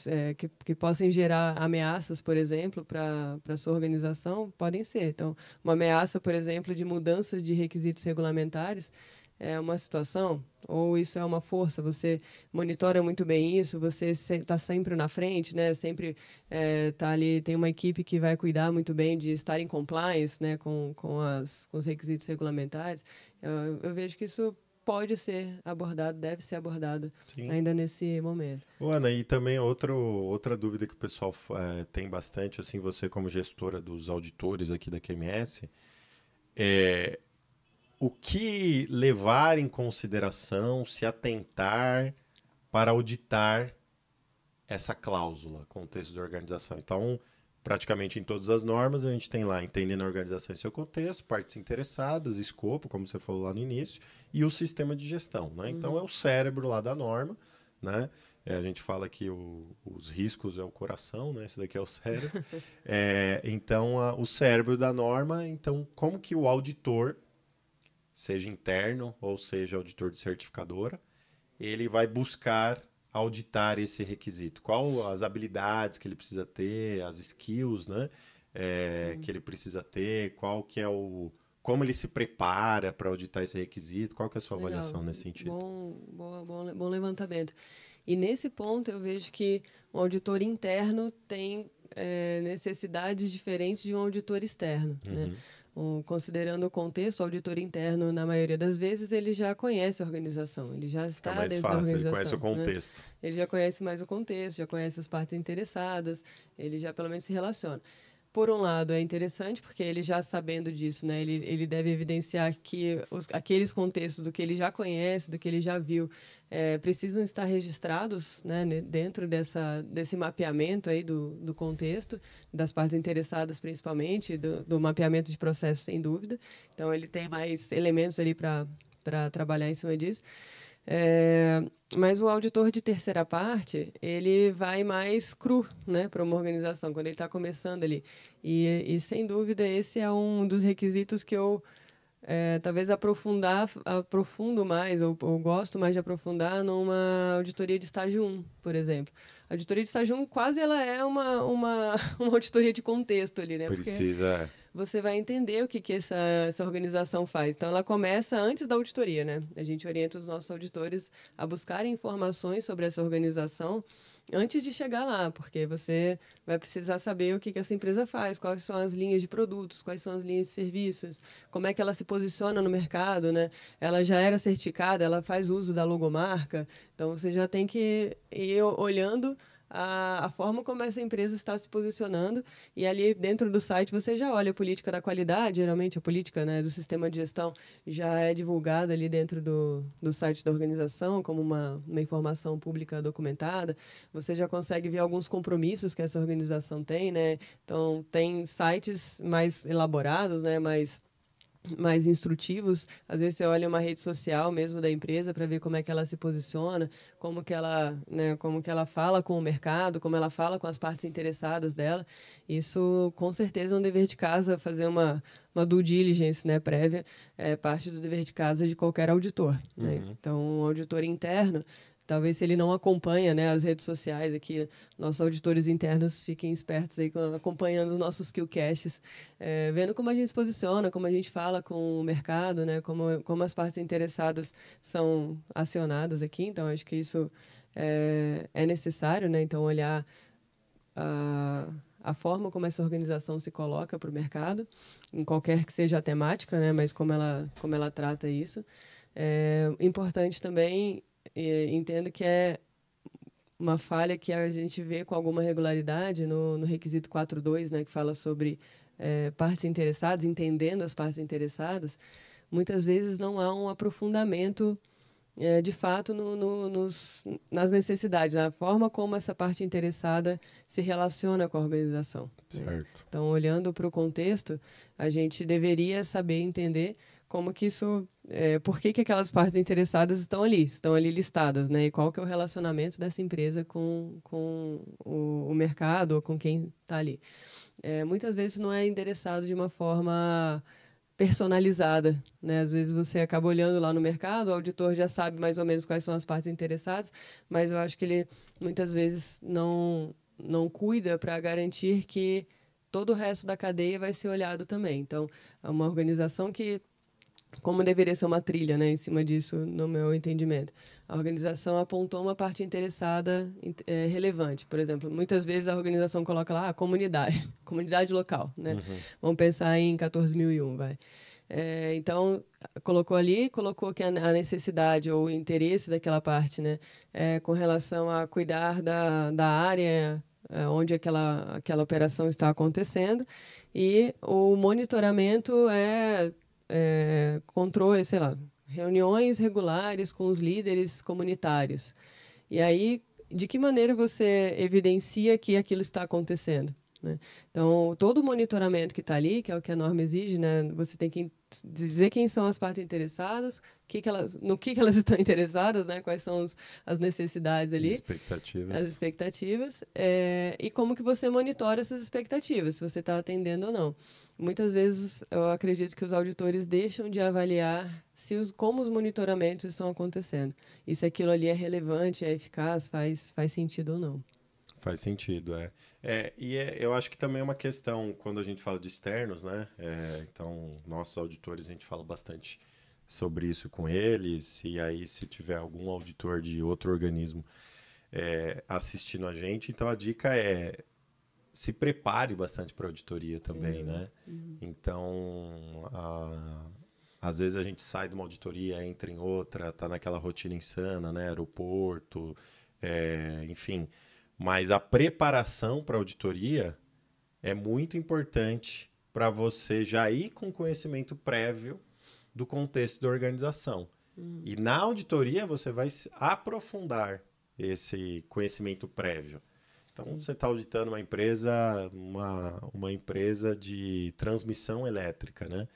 é, que, que possam gerar ameaças, por exemplo, para a sua organização, podem ser. Então, uma ameaça, por exemplo, de mudança de requisitos regulamentares é uma situação ou isso é uma força? Você monitora muito bem isso? Você está sempre na frente, né? Sempre está é, ali, tem uma equipe que vai cuidar muito bem de estar em compliance, né? Com, com, as, com os requisitos regulamentares. Eu, eu vejo que isso pode ser abordado, deve ser abordado Sim. ainda nesse momento. Ô, Ana, e também outro, outra dúvida que o pessoal é, tem bastante, assim, você como gestora dos auditores aqui da QMS, é, o que levar em consideração, se atentar para auditar essa cláusula, contexto de organização. Então, praticamente em todas as normas, a gente tem lá entendendo a organização e seu contexto, partes interessadas, escopo, como você falou lá no início, e o sistema de gestão. Né? Então, uhum. é o cérebro lá da norma, né? É, a gente fala que o, os riscos é o coração, né? Esse daqui é o cérebro. é, então, a, o cérebro da norma, então, como que o auditor seja interno ou seja auditor de certificadora, ele vai buscar auditar esse requisito. Qual as habilidades que ele precisa ter, as skills, né? É, que ele precisa ter, qual que é o como ele se prepara para auditar esse requisito, qual que é a sua Legal. avaliação nesse sentido? Bom, bom, bom, bom levantamento. E nesse ponto eu vejo que um auditor interno tem é, necessidades diferentes de um auditor externo, né? uhum. né? Considerando o contexto, o auditor interno, na maioria das vezes, ele já conhece a organização, ele já está mais dentro fácil, da organização. Ele conhece o né? contexto. Ele já conhece mais o contexto, já conhece as partes interessadas, ele já pelo menos se relaciona. Por um lado, é interessante, porque ele já sabendo disso, né, ele, ele deve evidenciar que os, aqueles contextos do que ele já conhece, do que ele já viu, é, precisam estar registrados né, dentro dessa, desse mapeamento aí do, do contexto, das partes interessadas principalmente, do, do mapeamento de processos, sem dúvida. Então, ele tem mais elementos ali para trabalhar em cima disso. É, mas o auditor de terceira parte, ele vai mais cru né, para uma organização, quando ele está começando ali. E, e, sem dúvida, esse é um dos requisitos que eu é, talvez aprofundar, aprofundo mais, ou, ou, gosto mais de aprofundar numa auditoria de estágio 1, por exemplo. A auditoria de estágio 1 quase ela é uma, uma, uma auditoria de contexto ali, né? Precisa. Porque você vai entender o que, que essa, essa organização faz. Então, ela começa antes da auditoria, né? A gente orienta os nossos auditores a buscarem informações sobre essa organização antes de chegar lá, porque você vai precisar saber o que, que essa empresa faz, quais são as linhas de produtos, quais são as linhas de serviços, como é que ela se posiciona no mercado, né? Ela já era certificada, ela faz uso da logomarca, então você já tem que ir olhando a, a forma como essa empresa está se posicionando e ali dentro do site você já olha a política da qualidade, geralmente a política né, do sistema de gestão já é divulgada ali dentro do, do site da organização como uma, uma informação pública documentada. Você já consegue ver alguns compromissos que essa organização tem, né? Então tem sites mais elaborados, né, mais mais instrutivos. Às vezes você olha uma rede social mesmo da empresa para ver como é que ela se posiciona, como que ela, né, como que ela fala com o mercado, como ela fala com as partes interessadas dela. Isso com certeza é um dever de casa fazer uma uma due diligence, né, prévia, é parte do dever de casa de qualquer auditor. Né? Uhum. Então, um auditor interno talvez se ele não acompanha né, as redes sociais aqui, nossos auditores internos fiquem espertos aí acompanhando os nossos killcasts, é, vendo como a gente se posiciona, como a gente fala com o mercado, né, como, como as partes interessadas são acionadas aqui. Então, acho que isso é, é necessário, né? Então, olhar a, a forma como essa organização se coloca para o mercado, em qualquer que seja a temática, né? Mas como ela, como ela trata isso. É importante também, entendo que é uma falha que a gente vê com alguma regularidade no, no requisito 4.2, né? Que fala sobre é, partes interessadas, entendendo as partes interessadas, muitas vezes não há um aprofundamento é, de fato no, no, nos, nas necessidades, na forma como essa parte interessada se relaciona com a organização. Né? Então, olhando para o contexto, a gente deveria saber entender como que isso, é, por que, que aquelas partes interessadas estão ali, estão ali listadas, né? E qual que é o relacionamento dessa empresa com, com o, o mercado ou com quem está ali. É, muitas vezes não é endereçado de uma forma personalizada, né? Às vezes você acaba olhando lá no mercado, o auditor já sabe mais ou menos quais são as partes interessadas, mas eu acho que ele muitas vezes não não cuida para garantir que todo o resto da cadeia vai ser olhado também. Então, é uma organização que como deveria ser uma trilha, né, em cima disso, no meu entendimento. A organização apontou uma parte interessada é, relevante. Por exemplo, muitas vezes a organização coloca lá a ah, comunidade, comunidade local, né? Uhum. Vamos pensar em 14.001, vai. É, então, colocou ali, colocou que a, a, necessidade ou o interesse daquela parte, né, é, com relação a cuidar da, da área é, onde aquela, aquela operação está acontecendo, e o monitoramento é é, controle, sei lá, reuniões regulares com os líderes comunitários. E aí, de que maneira você evidencia que aquilo está acontecendo? Né? Então, todo o monitoramento que está ali, que é o que a norma exige, né? você tem que dizer quem são as partes interessadas, que que elas, no que, que elas estão interessadas, né? quais são os, as necessidades ali. As expectativas. As expectativas. É, e como que você monitora essas expectativas, se você está atendendo ou não. Muitas vezes eu acredito que os auditores deixam de avaliar se os, como os monitoramentos estão acontecendo. E se aquilo ali é relevante, é eficaz, faz, faz sentido ou não. Faz sentido, é. É e é, eu acho que também é uma questão, quando a gente fala de externos, né? É, então, nossos auditores, a gente fala bastante sobre isso com eles. E aí, se tiver algum auditor de outro organismo é, assistindo a gente, então a dica é se prepare bastante para auditoria também, né? Uhum. Então, a, às vezes a gente sai de uma auditoria, entra em outra, tá naquela rotina insana, né? Aeroporto, é, enfim. Mas a preparação para auditoria é muito importante para você já ir com conhecimento prévio do contexto da organização. Uhum. E na auditoria você vai aprofundar esse conhecimento prévio. Então você está auditando uma empresa, uma, uma empresa de transmissão elétrica, né?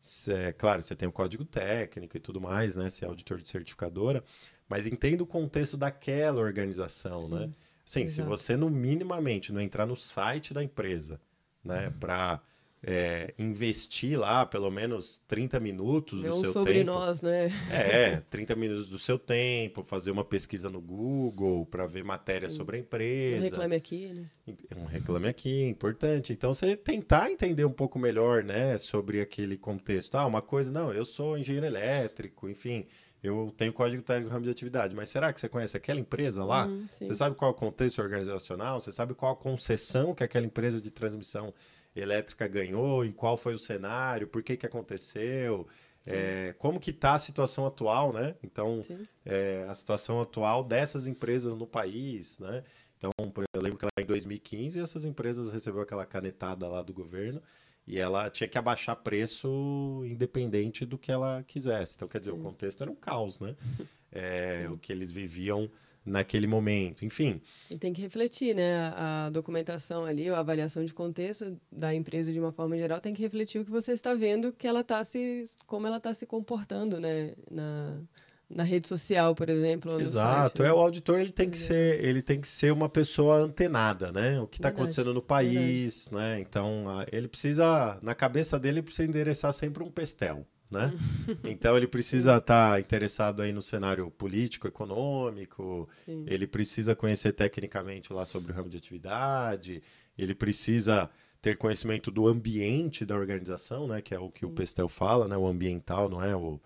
Cê, claro, você tem o código técnico e tudo mais, né? Você é auditor de certificadora, mas entenda o contexto daquela organização, Sim, né? Sim, se você não minimamente não entrar no site da empresa, né, uhum. para é, investir lá pelo menos 30 minutos do seu sobre tempo. nós, né? É, 30 minutos do seu tempo, fazer uma pesquisa no Google para ver matéria Sim. sobre a empresa. Um reclame aqui, né? Um reclame aqui, importante. Então, você tentar entender um pouco melhor, né, sobre aquele contexto. Ah, uma coisa, não, eu sou engenheiro elétrico, enfim, eu tenho código técnico ramo de atividade, mas será que você conhece aquela empresa lá? Hum, você sabe qual é o contexto organizacional? Você sabe qual a concessão que aquela empresa de transmissão elétrica ganhou, em qual foi o cenário, por que, que aconteceu, é, como que está a situação atual, né? Então, é, a situação atual dessas empresas no país, né? Então, eu lembro que lá em 2015 essas empresas recebeu aquela canetada lá do governo e ela tinha que abaixar preço independente do que ela quisesse. Então, quer dizer, o contexto era um caos, né? É, o que eles viviam naquele momento, enfim. E tem que refletir, né? A documentação ali, a avaliação de contexto da empresa de uma forma geral tem que refletir o que você está vendo, que ela tá se, como ela está se comportando, né? Na, na rede social, por exemplo. Exato. Site, é o auditor ele tem que ser ele tem que ser uma pessoa antenada, né? O que está acontecendo no país, Verdade. né? Então ele precisa na cabeça dele precisa endereçar sempre um pestel né? então ele precisa estar tá interessado aí no cenário político, econômico, Sim. ele precisa conhecer tecnicamente lá sobre o ramo de atividade, ele precisa ter conhecimento do ambiente da organização, né? Que é o que Sim. o Pestel fala, né? O ambiental, não é o,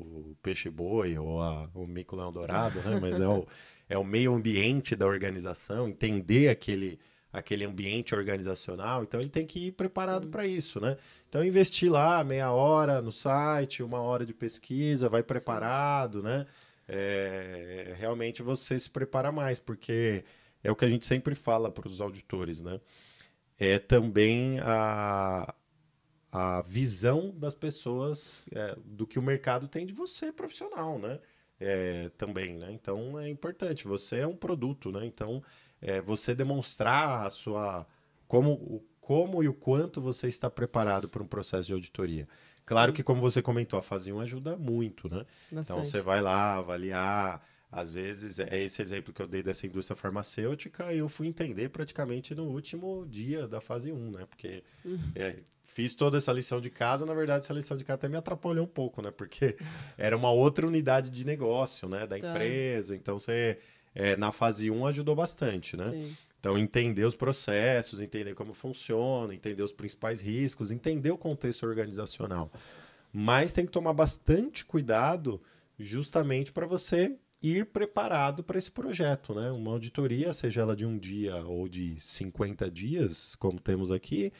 o peixe-boi ou a, o mico-leão dourado, né? Mas é o, é o meio ambiente da organização, entender aquele aquele ambiente organizacional, então ele tem que ir preparado para isso, né? Então investir lá meia hora no site, uma hora de pesquisa, vai preparado, né? É, realmente você se prepara mais, porque é o que a gente sempre fala para os auditores, né? É também a, a visão das pessoas é, do que o mercado tem de você profissional, né? É, também, né? Então é importante. Você é um produto, né? Então é, você demonstrar a sua como como e o quanto você está preparado para um processo de auditoria. Claro que, como você comentou, a fase 1 ajuda muito, né? Bastante. Então você vai lá avaliar. Às vezes, é esse exemplo que eu dei dessa indústria farmacêutica, eu fui entender praticamente no último dia da fase 1, né? Porque uhum. é, fiz toda essa lição de casa, na verdade, essa lição de casa até me atrapalhou um pouco, né? Porque era uma outra unidade de negócio, né? Da tá. empresa. Então, você, é, na fase 1, ajudou bastante, né? Sim. Então, entender os processos, entender como funciona, entender os principais riscos, entender o contexto organizacional. Mas tem que tomar bastante cuidado justamente para você ir preparado para esse projeto, né? Uma auditoria, seja ela de um dia ou de 50 dias, como temos aqui,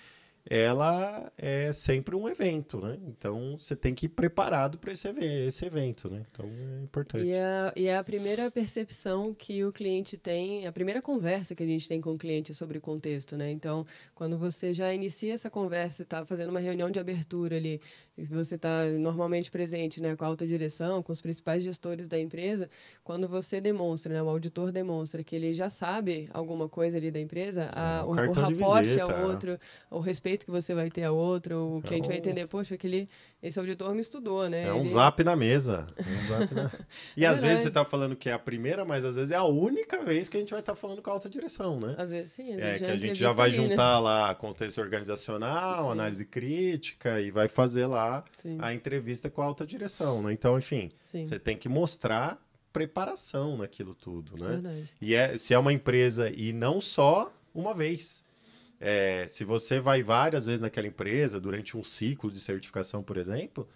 ela é sempre um evento, né? Então você tem que ir preparado para esse, esse evento, né? Então é importante. E é, e é a primeira percepção que o cliente tem, a primeira conversa que a gente tem com o cliente sobre o contexto, né? Então, quando você já inicia essa conversa, está fazendo uma reunião de abertura ali, você está normalmente presente né, com a alta direção, com os principais gestores da empresa, quando você demonstra, né, o auditor demonstra que ele já sabe alguma coisa ali da empresa, a, é, o, o raporte a outro, o respeito que você vai ter a outro, o cliente é um... vai entender, poxa, aquele, esse auditor me estudou, né? É um ele... zap na mesa. É um zap na... e é às vezes você está falando que é a primeira, mas às vezes é a única vez que a gente vai estar tá falando com a alta direção, né? Às vezes sim, às é, vezes que a gente já vai ali, né? juntar né? lá contexto organizacional, sim. análise crítica e vai fazer lá Sim. a entrevista com a alta direção, né? Então, enfim, Sim. você tem que mostrar preparação naquilo tudo, né? Verdade. E é, se é uma empresa e não só uma vez. É, se você vai várias vezes naquela empresa durante um ciclo de certificação, por exemplo,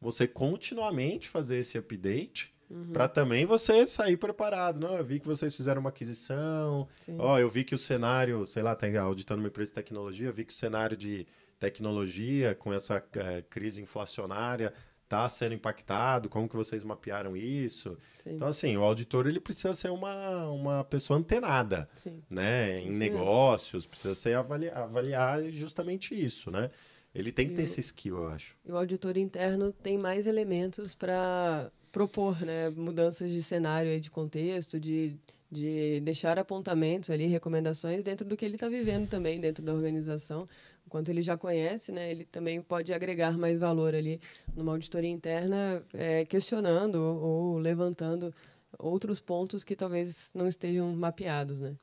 você continuamente fazer esse update uhum. para também você sair preparado. Não, eu vi que vocês fizeram uma aquisição. Ó, eu vi que o cenário, sei lá, tá auditando uma empresa de tecnologia, eu vi que o cenário de tecnologia, com essa é, crise inflacionária, está sendo impactado? Como que vocês mapearam isso? Sim. Então, assim, o auditor ele precisa ser uma, uma pessoa antenada, Sim. né? Em Sim. negócios, precisa ser avaliar, avaliar justamente isso, né? Ele tem que ter esse skill, eu acho. E o auditor interno tem mais elementos para propor, né? Mudanças de cenário e de contexto, de, de deixar apontamentos ali, recomendações dentro do que ele está vivendo também dentro da organização quanto ele já conhece, né, ele também pode agregar mais valor ali numa auditoria interna, é, questionando ou, ou, levantando outros pontos que talvez não estejam mapeados, né.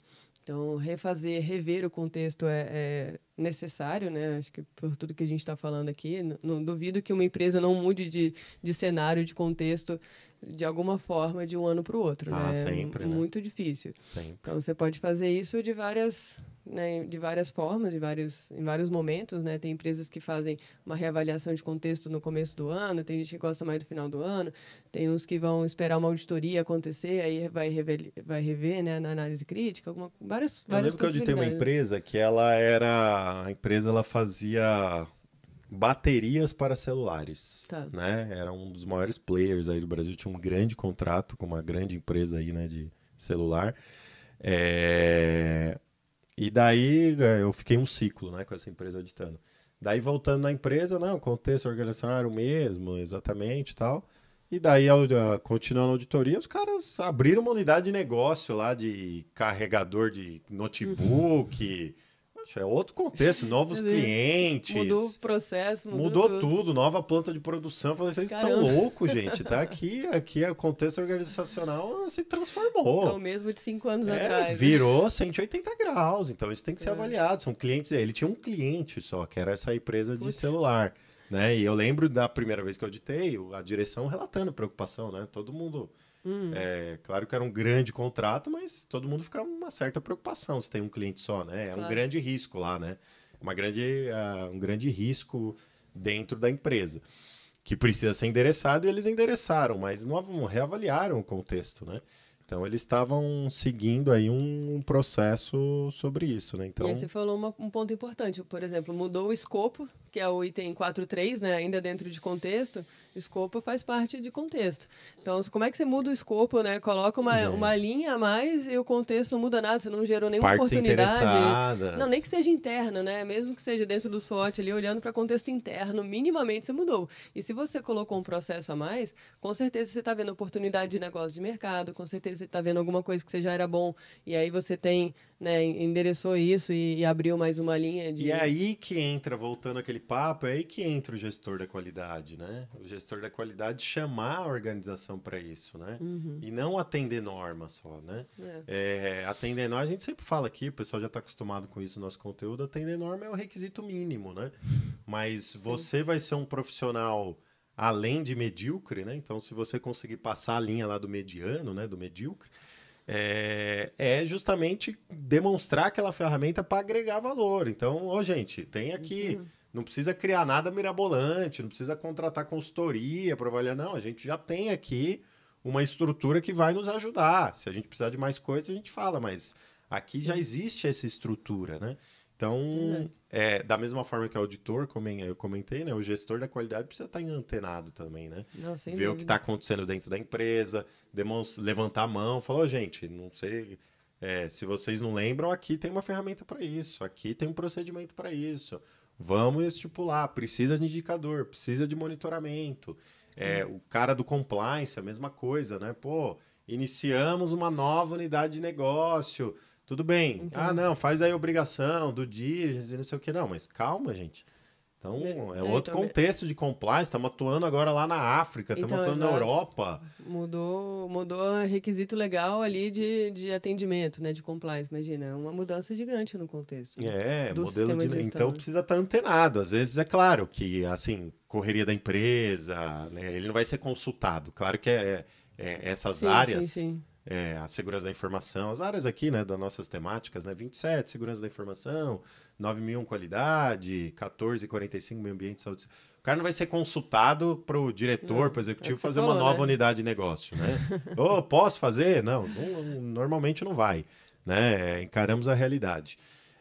Então, refazer, rever o contexto é, é necessário, né? Acho que por tudo que a gente está falando aqui, não, duvido que uma empresa não mude de, de cenário, de contexto, de alguma forma, de um ano para o outro, ah, né? Sempre, é né? muito difícil. Sempre. Então, você pode fazer isso de várias né, de várias formas, de vários, em vários momentos. Né? Tem empresas que fazem uma reavaliação de contexto no começo do ano, tem gente que gosta mais do final do ano, tem uns que vão esperar uma auditoria acontecer, aí vai rever, vai rever né, na análise crítica, alguma, várias, eu várias lembro que eu auditei uma empresa que ela era... A empresa ela fazia baterias para celulares, tá. né? Era um dos maiores players aí do Brasil, tinha um grande contrato com uma grande empresa aí, né, de celular. É... E daí é, eu fiquei um ciclo, né, com essa empresa auditando. Daí voltando na empresa, não, o contexto organizacional era o mesmo, exatamente, tal. E daí, continuando a auditoria, os caras abriram uma unidade de negócio lá de carregador de notebook, é outro contexto, novos clientes. Mudou o processo, mudou, mudou tudo. tudo. nova planta de produção. Falei, vocês Caramba. estão loucos, gente. Tá aqui, aqui o contexto organizacional se transformou. É o mesmo de cinco anos é, atrás. Né? Virou 180 graus. Então isso tem que ser é. avaliado. São clientes. Ele tinha um cliente só, que era essa empresa de Putz. celular. Né? E eu lembro da primeira vez que eu auditei, a direção relatando preocupação, né? Todo mundo Hum. É, claro que era um grande contrato, mas todo mundo fica uma certa preocupação se tem um cliente só, né? É claro. um grande risco lá, né? Uma grande, uh, um grande risco dentro da empresa que precisa ser endereçado e eles endereçaram, mas não reavaliaram o contexto, né? Então eles estavam seguindo aí um processo sobre isso, né? Então... E aí você falou uma, um ponto importante, por exemplo, mudou o escopo, que é o item 4.3, né? Ainda dentro de contexto, escopo faz parte de contexto. Então, como é que você muda o escopo, né? Coloca uma, uma linha a mais e o contexto não muda nada, você não gerou nenhuma Partes oportunidade. Não, nem que seja interno, né? Mesmo que seja dentro do SWOT ali, olhando para contexto interno, minimamente você mudou. E se você colocou um processo a mais, com certeza você está vendo oportunidade de negócio de mercado, com certeza você está vendo alguma coisa que você já era bom, e aí você tem né, endereçou isso e, e, abriu mais uma linha de. E é aí que entra, voltando aquele papo, é aí que entra o gestor da qualidade, né? O gestor da qualidade chamar a organização para isso, né? Uhum. E não atender norma só, né? É. É, atender norma, a gente sempre fala aqui, o pessoal já está acostumado com isso no nosso conteúdo, atender norma é o requisito mínimo, né? Mas você Sim. vai ser um profissional além de medíocre, né? Então, se você conseguir passar a linha lá do mediano, né? Do medíocre é, é justamente demonstrar aquela ferramenta para agregar valor. Então, ó, gente, tem aqui. Uhum. Não precisa criar nada mirabolante, não precisa contratar consultoria para avaliar. Não, a gente já tem aqui uma estrutura que vai nos ajudar. Se a gente precisar de mais coisas, a gente fala, mas aqui já existe essa estrutura, né? Então, é, da mesma forma que o auditor, como eu comentei, né, o gestor da qualidade precisa estar antenado também, né? Não, Ver dúvida. o que está acontecendo dentro da empresa, levantar a mão, falar, oh, gente, não sei, é, se vocês não lembram, aqui tem uma ferramenta para isso, aqui tem um procedimento para isso. Vamos estipular, precisa de indicador, precisa de monitoramento. É, o cara do compliance, a mesma coisa, né? Pô, iniciamos uma nova unidade de negócio tudo bem. Entendi. Ah, não, faz aí a obrigação do diligence e não sei o que. Não, mas calma, gente. Então, é, é, é outro então, contexto de compliance. Estamos atuando agora lá na África, estamos então, atuando exato. na Europa. Mudou, mudou requisito legal ali de, de atendimento, né? De compliance, imagina. É uma mudança gigante no contexto. Né? É, modelo de, de Então, precisa estar antenado. Às vezes, é claro que, assim, correria da empresa, né? Ele não vai ser consultado. Claro que é, é essas sim, áreas... Sim, sim é, a segurança da informação, as áreas aqui, né, das nossas temáticas, né, 27, segurança da informação, 9001 qualidade, 1445 meio ambiente saúde. O cara não vai ser consultado para o diretor, para o executivo, é fazer falou, uma nova né? unidade de negócio, né? oh, posso fazer? Não, não, normalmente não vai, né? Encaramos a realidade.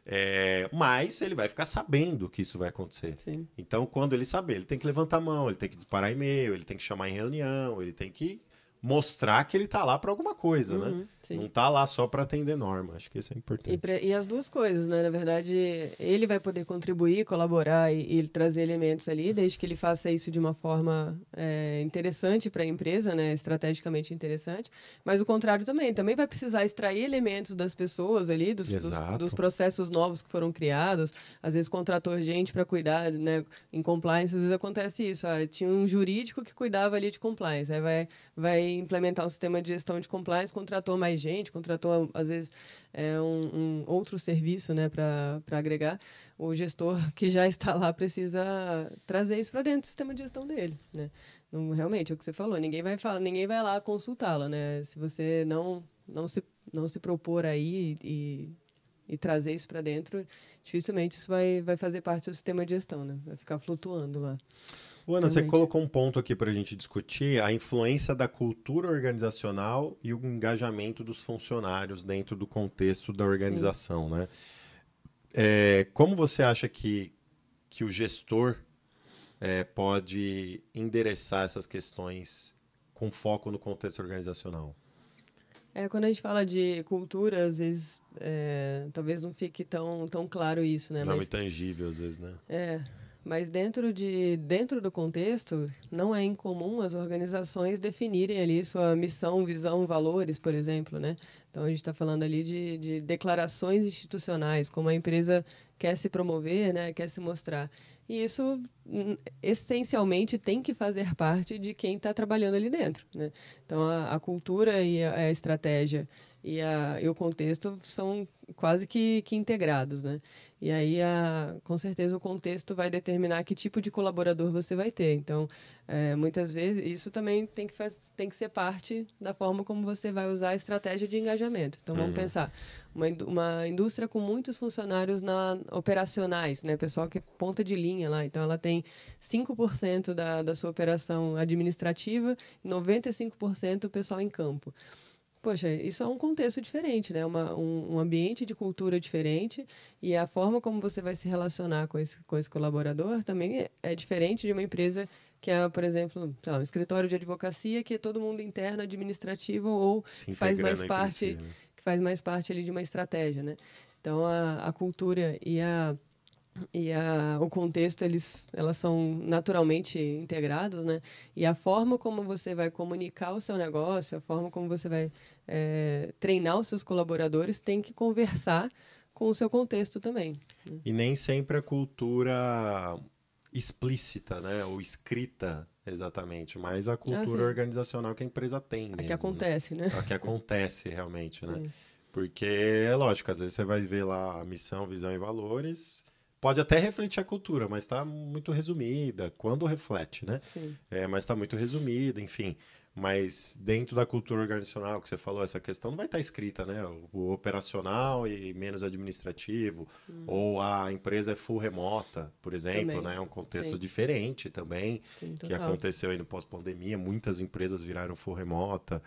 É, mas ele vai ficar sabendo que isso vai acontecer. Sim. Então, quando ele saber, ele tem que levantar a mão, ele tem que disparar e-mail, ele tem que chamar em reunião, ele tem que mostrar que ele está lá para alguma coisa, né? uhum, né? Sim. Não está lá só para atender norma. Acho que isso é importante. E, pra, e, as duas coisas, né? Na verdade, ele vai poder contribuir, colaborar e, e trazer elementos ali, desde que ele faça isso de uma forma é, interessante para a empresa, né? Estrategicamente interessante. Mas o contrário também. Também vai precisar extrair elementos das pessoas ali, dos, dos, dos, processos novos que foram criados. Às vezes contratou gente para cuidar, né? Em compliance, às vezes acontece isso. Ah, tinha um jurídico que cuidava ali de compliance. Aí vai, vai implementar um sistema de gestão de compliance, contratou mais gente, contratou, às vezes, é, um, um outro serviço né, para agregar. O gestor que já está lá precisa trazer isso para dentro do sistema de gestão dele. Né? Não, realmente, é o que você falou, ninguém vai, falar, ninguém vai lá consultá-la. Né? Se você não, não, se, não se propor aí e, e trazer isso para dentro, dificilmente isso vai, vai fazer parte do sistema de gestão, né? vai ficar flutuando lá. Ana, você colocou um ponto aqui para a gente discutir, a influência da cultura organizacional e o engajamento dos funcionários dentro do contexto da organização, Sim. né? É, como você acha que, que o gestor é, pode endereçar essas questões com foco no contexto organizacional? É, quando a gente fala de cultura, às vezes, é, talvez não fique tão, tão claro isso, né? Não é Mas, é intangível, às vezes, né? É, mas dentro, de, dentro do contexto, não é incomum as organizações definirem ali sua missão, visão, valores, por exemplo, né? Então, a gente está falando ali de, de declarações institucionais, como a empresa quer se promover, né? quer se mostrar. E isso, hum, essencialmente, tem que fazer parte de quem está trabalhando ali dentro. Né? Então, a, a cultura e a, a estratégia e, a, e o contexto são quase que, que integrados, né? E aí, a, com certeza, o contexto vai determinar que tipo de colaborador você vai ter. Então, é, muitas vezes, isso também tem que, faz, tem que ser parte da forma como você vai usar a estratégia de engajamento. Então, vamos uhum. pensar, uma, uma indústria com muitos funcionários na, operacionais, né? Pessoal que é ponta de linha lá. Então, ela tem 5% da, da sua operação administrativa e 95% o pessoal em campo poxa, isso é um contexto diferente, né? Uma, um, um, ambiente de cultura diferente e a forma como você vai se relacionar com esse, com esse colaborador também é, é diferente de uma empresa que é, por exemplo, lá, um escritório de advocacia que é todo mundo interno, administrativo ou que faz mais parte, si, né? que faz mais parte ali de uma estratégia, né? Então a, a cultura e a e a, o contexto eles elas são naturalmente integrados né e a forma como você vai comunicar o seu negócio a forma como você vai é, treinar os seus colaboradores tem que conversar com o seu contexto também né? e nem sempre a cultura explícita né ou escrita exatamente mas a cultura ah, organizacional que a empresa tem mesmo, a que acontece né, né? a que acontece realmente né porque é lógico às vezes você vai ver lá a missão visão e valores pode até refletir a cultura, mas está muito resumida, quando reflete, né? Sim. É, mas está muito resumida, enfim. Mas dentro da cultura organizacional que você falou, essa questão não vai estar escrita, né? O, o operacional e menos administrativo, hum. ou a empresa é full remota, por exemplo, também. né? É um contexto Sim. diferente também, Sim, que aconteceu aí no pós-pandemia. Muitas empresas viraram full remota.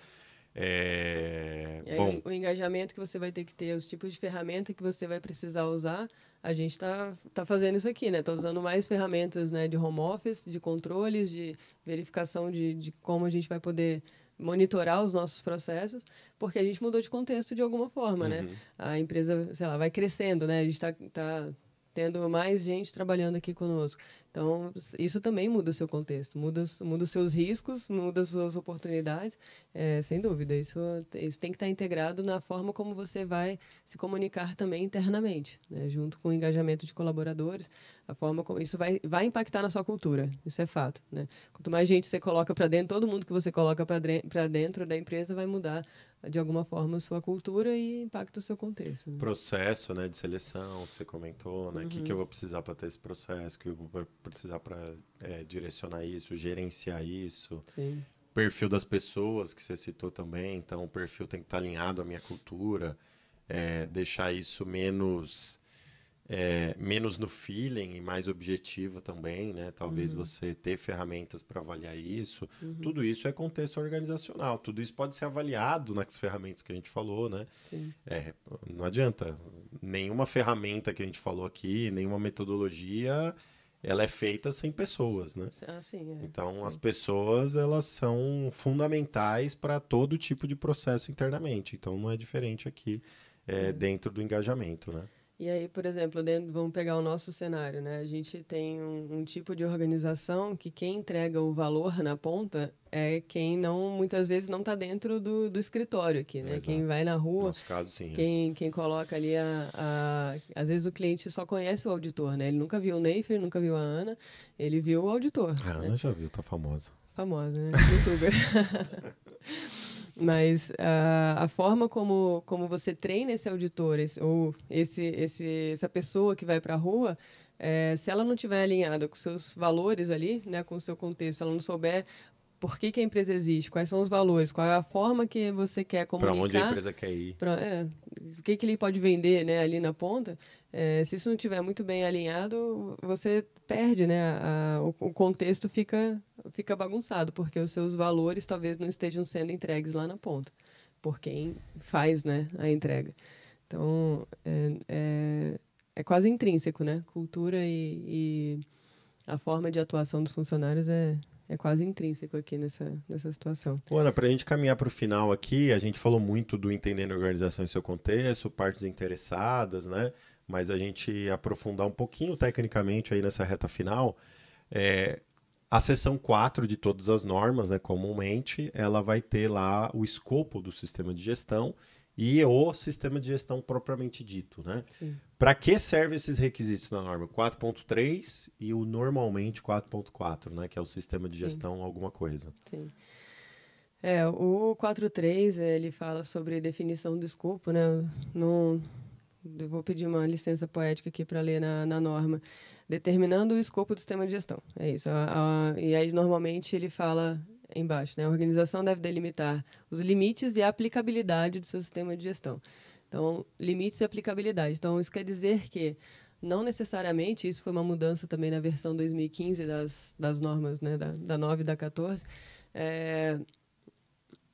É... Bom, o engajamento que você vai ter que ter, os tipos de ferramenta que você vai precisar usar, a gente está tá fazendo isso aqui, né? Está usando mais ferramentas né, de home office, de controles, de verificação de, de como a gente vai poder monitorar os nossos processos, porque a gente mudou de contexto de alguma forma, né? uhum. né? A empresa, sei lá, vai crescendo, né? A gente está tá tendo mais gente trabalhando aqui conosco. Então, isso também muda o seu contexto, muda, muda os seus riscos, muda as suas oportunidades, é, sem dúvida. Isso, isso tem que estar integrado na forma como você vai se comunicar também internamente, né? junto com o engajamento de colaboradores, a forma como isso vai, vai impactar na sua cultura, isso é fato. Né? Quanto mais gente você coloca para dentro, todo mundo que você coloca para dentro da empresa vai mudar de alguma forma sua cultura e impacta o seu contexto. Né? Processo né, de seleção que você comentou, né? O uhum. que, que eu vou precisar para ter esse processo, o que eu vou precisar para é, direcionar isso, gerenciar isso. Sim. Perfil das pessoas que você citou também, então o perfil tem que estar alinhado à minha cultura, é, deixar isso menos é, menos no feeling e mais objetivo também, né? Talvez uhum. você ter ferramentas para avaliar isso. Uhum. Tudo isso é contexto organizacional. Tudo isso pode ser avaliado nas ferramentas que a gente falou, né? É, não adianta. Nenhuma ferramenta que a gente falou aqui, nenhuma metodologia, ela é feita sem pessoas, né? Ah, sim, é. Então, sim. as pessoas, elas são fundamentais para todo tipo de processo internamente. Então, não é diferente aqui é, dentro do engajamento, né? E aí, por exemplo, dentro, vamos pegar o nosso cenário, né? A gente tem um, um, tipo de organização que quem entrega o valor na ponta é quem não, muitas vezes, não está dentro do, do escritório aqui, né? Exato. Quem vai na rua, no nosso caso, sim. Quem, quem coloca ali a, a... Às vezes o cliente só conhece o auditor, né? Ele nunca viu o Neifer, nunca viu a Ana, ele viu o auditor. A né? Ana já viu, tá famosa. Famosa, né? Youtuber. Mas uh, a forma como, como você treina esse auditor, esse, ou esse, esse, essa pessoa que vai para a rua, é, se ela não estiver alinhada com seus valores ali, né, com o seu contexto, ela não souber por que, que, a empresa existe, quais são os valores, qual é a forma que você quer comunicar. Para onde a empresa quer ir. Pra, é, o que, que ele pode vender né, ali na ponta. É, se isso não estiver muito bem alinhado, você perde, né? A, o, o, contexto fica, fica bagunçado, porque os seus valores talvez não estejam sendo entregues lá na ponta, por quem faz né, a entrega. Então, é, é, é quase intrínseco, né? Cultura e, e a forma de atuação dos funcionários é, é quase intrínseco aqui nessa, nessa situação. Ana, para a gente caminhar para o final aqui, a gente falou muito do entendendo a organização em seu contexto, partes interessadas, né? Mas a gente aprofundar um pouquinho tecnicamente aí nessa reta final, é, a seção 4 de todas as normas, né, comumente, ela vai ter lá o escopo do sistema de gestão e o sistema de gestão propriamente dito, né? Para que servem esses requisitos na norma? 4.3 e o normalmente 4.4, né? Que é o sistema de gestão Sim. alguma coisa. Sim. É, o 4.3, ele fala sobre definição do escopo, né? Não, eu vou pedir uma licença poética aqui para ler na, na norma. Determinando o escopo do sistema de gestão. É isso. A, a, e aí, normalmente, ele fala embaixo. Né? A organização deve delimitar os limites e a aplicabilidade do seu sistema de gestão. Então, limites e aplicabilidade. Então, isso quer dizer que não necessariamente, isso foi uma mudança também na versão 2015 das, das normas, né, da, da 9 e da 14, é,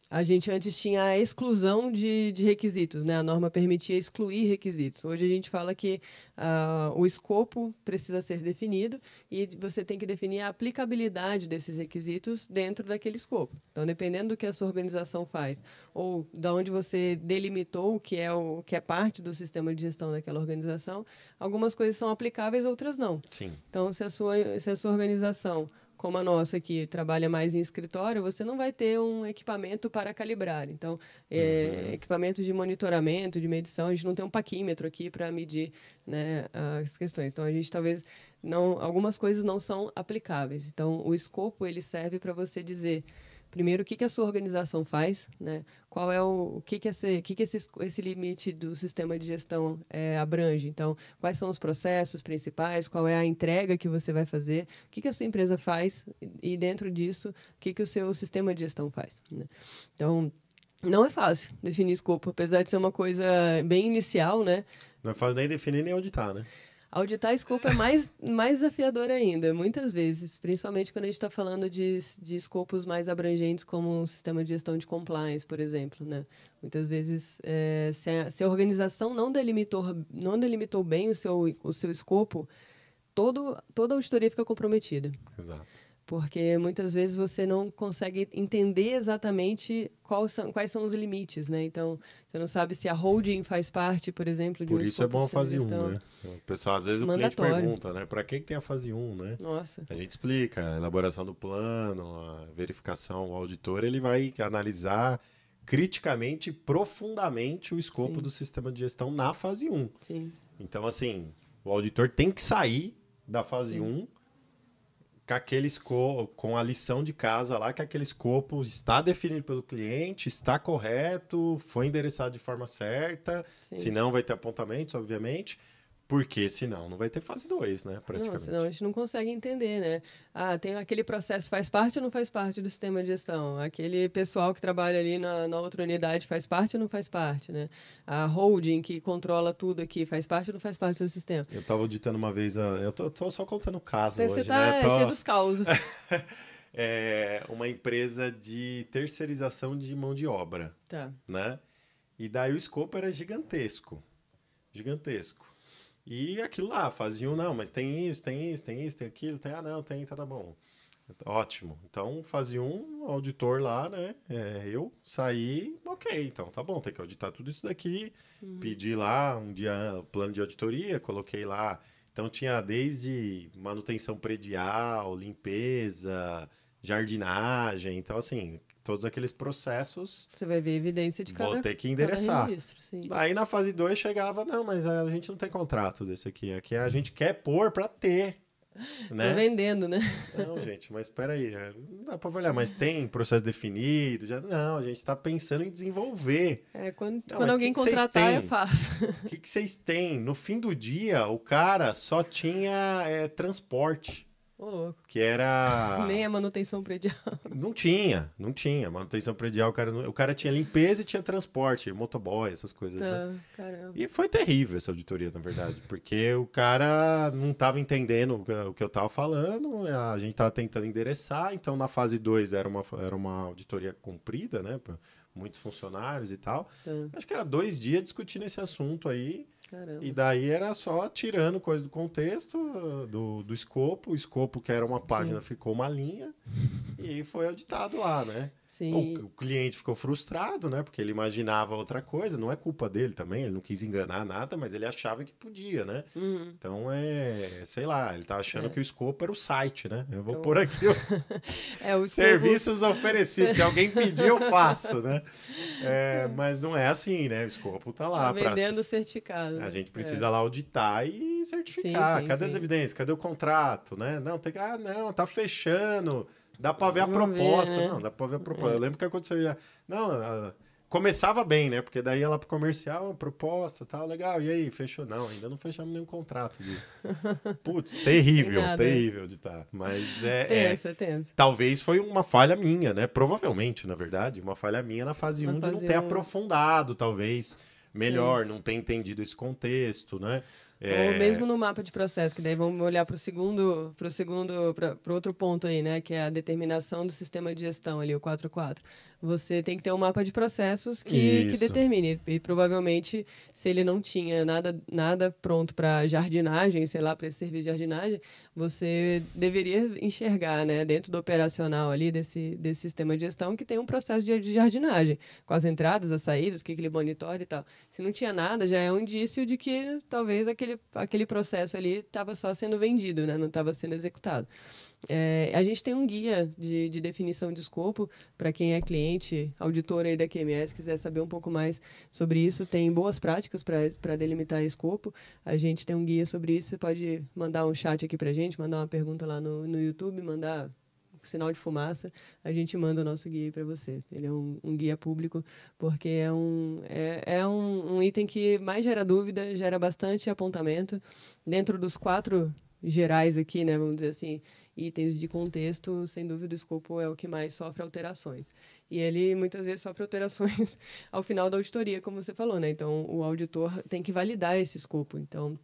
a gente antes tinha a exclusão de, de requisitos, né? A norma permitia excluir requisitos. Hoje a gente fala que uh, o escopo precisa ser definido e você tem que definir a aplicabilidade desses requisitos dentro daquele escopo. Então, dependendo do que a sua organização faz ou da onde você delimitou o que é o que é parte do sistema de gestão daquela organização, algumas coisas são aplicáveis, outras não. Sim. Então, se a sua, se a sua organização como a nossa, que trabalha mais em escritório, você não vai ter um equipamento para calibrar. Então, é, uhum. equipamento de monitoramento, de medição, a gente não tem um paquímetro aqui para medir né, as questões. Então, a gente talvez não, algumas coisas não são aplicáveis. Então, o escopo ele serve para você dizer primeiro o que, que a sua organização faz, né? Qual é o, o que que esse, que que esse, esse limite do sistema de gestão é, abrange? Então, quais são os processos principais? Qual é a entrega que você vai fazer? O que que a sua empresa faz e dentro disso, o que que o seu sistema de gestão faz? Né? Então, não é fácil definir escopo, apesar de ser uma coisa bem inicial, né? Não é fácil nem definir nem auditar, né? Auditar escopo é mais, mais desafiador ainda, muitas vezes, principalmente quando a gente está falando de, de escopos mais abrangentes, como um sistema de gestão de compliance, por exemplo. Né? Muitas vezes, é, se, a, se a organização não delimitou, não delimitou bem o seu, o seu escopo, todo, toda a auditoria fica comprometida. Exato porque muitas vezes você não consegue entender exatamente quais são, quais são os limites, né? Então, você não sabe se a holding faz parte, por exemplo, de Por um isso é bom a fase 1, né? O pessoal, às vezes o cliente pergunta, né? Para que, tem a fase 1, né? Nossa. A gente explica, a elaboração do plano, a verificação, o auditor, ele vai analisar criticamente, profundamente o escopo Sim. do sistema de gestão na fase 1. Sim. Então, assim, o auditor tem que sair da fase Sim. 1 com aquele escopo, com a lição de casa lá, que aquele escopo está definido pelo cliente, está correto, foi endereçado de forma certa, Sim. senão vai ter apontamentos, obviamente. Porque senão não vai ter fase 2, né? Praticamente. Não, senão a gente não consegue entender, né? Ah, tem aquele processo faz parte ou não faz parte do sistema de gestão? Aquele pessoal que trabalha ali na, na outra unidade faz parte ou não faz parte, né? A holding que controla tudo aqui faz parte ou não faz parte do sistema? Eu estava auditando uma vez, a, eu tô, tô, só contando caso Você hoje, tá né? Tô... cheio dos causos. é uma empresa de terceirização de mão de obra, tá. né? E daí o escopo era gigantesco, gigantesco. E aquilo lá, faziam, não, mas tem isso, tem isso, tem isso, tem aquilo, tem, ah, não, tem, tá, tá bom. Ótimo. Então, fazia um auditor lá, né? É, eu saí, ok, então tá bom, tem que auditar tudo isso daqui. Uhum. Pedi lá um dia plano de auditoria, coloquei lá. Então, tinha desde manutenção predial, limpeza, jardinagem. Então, assim, todos aqueles processos. Você vai ver evidência de cada Vou ter que endereçar. Registro, Aí na fase 2 chegava, não, mas a gente não tem contrato desse aqui. Aqui a gente quer pôr para ter. Né? Tô vendendo, né? Não, gente, mas espera aí, é, não dá para olhar, mas tem processo definido, já não, a gente está pensando em desenvolver. É, quando, não, quando alguém que contratar, eu faço. O que, que vocês têm? No fim do dia, o cara só tinha é, transporte. Ô, louco. Que era. Nem a manutenção predial. Não tinha, não tinha. Manutenção predial, o cara, o cara tinha limpeza e tinha transporte, motoboy, essas coisas, tá, né? Caramba. E foi terrível essa auditoria, na verdade, porque o cara não estava entendendo o que eu estava falando, a gente estava tentando endereçar, então na fase 2 era uma, era uma auditoria cumprida, né? Pra muitos funcionários e tal. Tá. Acho que era dois dias discutindo esse assunto aí. Caramba. E daí era só tirando coisa do contexto, do, do escopo. O escopo, que era uma página, ficou uma linha. e foi auditado lá, né? Sim. O, o, cliente ficou frustrado, né? Porque ele imaginava outra coisa. Não é culpa dele também, ele não quis enganar nada, mas ele achava que podia, né? Uhum. Então é, sei lá, ele tá achando é. que o escopo era o site, né? Eu vou então... pôr aqui o... é, o escopo... serviços oferecidos. Se alguém pedir, eu faço, né? É, mas não é assim, né? O escopo tá lá. Tá vendendo pra... certificado. A gente precisa é. lá auditar e certificar. Sim, sim, Cadê sim. as evidências? Cadê o contrato, né? Não, tem que... Ah, não, tá fechando. Dá pra ver a proposta. Ver, né? Não, dá pra ver a proposta. É. Eu lembro que aconteceu. Não, começava bem, né? Porque daí ela pro comercial, proposta, tal, legal. E aí, fechou? Não, ainda não fechamos nenhum contrato disso. Putz, terrível, terrível de estar. Tá. Mas é. Tensa, é, tensa. Talvez foi uma falha minha, né? Provavelmente, na verdade, uma falha minha na fase 1 um de não ter um... aprofundado, aprofundado, talvez, melhor, Sim. não ter entendido esse contexto, né? É... Ou mesmo no mapa de processo, que daí vamos olhar para o segundo, para o segundo, para outro ponto aí, né? Que é a determinação do sistema de gestão ali, o 4.4. você tem que ter um mapa de processos que, que determine. E provavelmente, se ele não tinha nada, nada pronto para jardinagem, sei lá, para esse serviço de jardinagem, você deveria enxergar, né, dentro do operacional ali desse, desse sistema de gestão, que tem um processo de, de jardinagem, com as entradas, as saídas, o que, que ele monitora e tal. Se não tinha nada, já é um indício de que talvez aquele, aquele processo ali estava só sendo vendido, né, não estava sendo executado. É, a gente tem um guia de, de definição de escopo para quem é cliente, auditor aí da QMS, quiser saber um pouco mais sobre isso. Tem boas práticas para delimitar escopo. A gente tem um guia sobre isso. Você pode mandar um chat aqui para a gente, mandar uma pergunta lá no, no YouTube, mandar sinal de fumaça, a gente manda o nosso guia para você. Ele é um, um, guia público, porque é, um, é, é um, um, item que mais gera dúvida, gera bastante apontamento. Dentro dos quatro gerais aqui, né, vamos dizer assim, itens de contexto, sem dúvida o escopo é o que mais sofre alterações. E ele muitas vezes sofre alterações ao final da auditoria, como você falou, né? Então o auditor tem que validar esse escopo. Então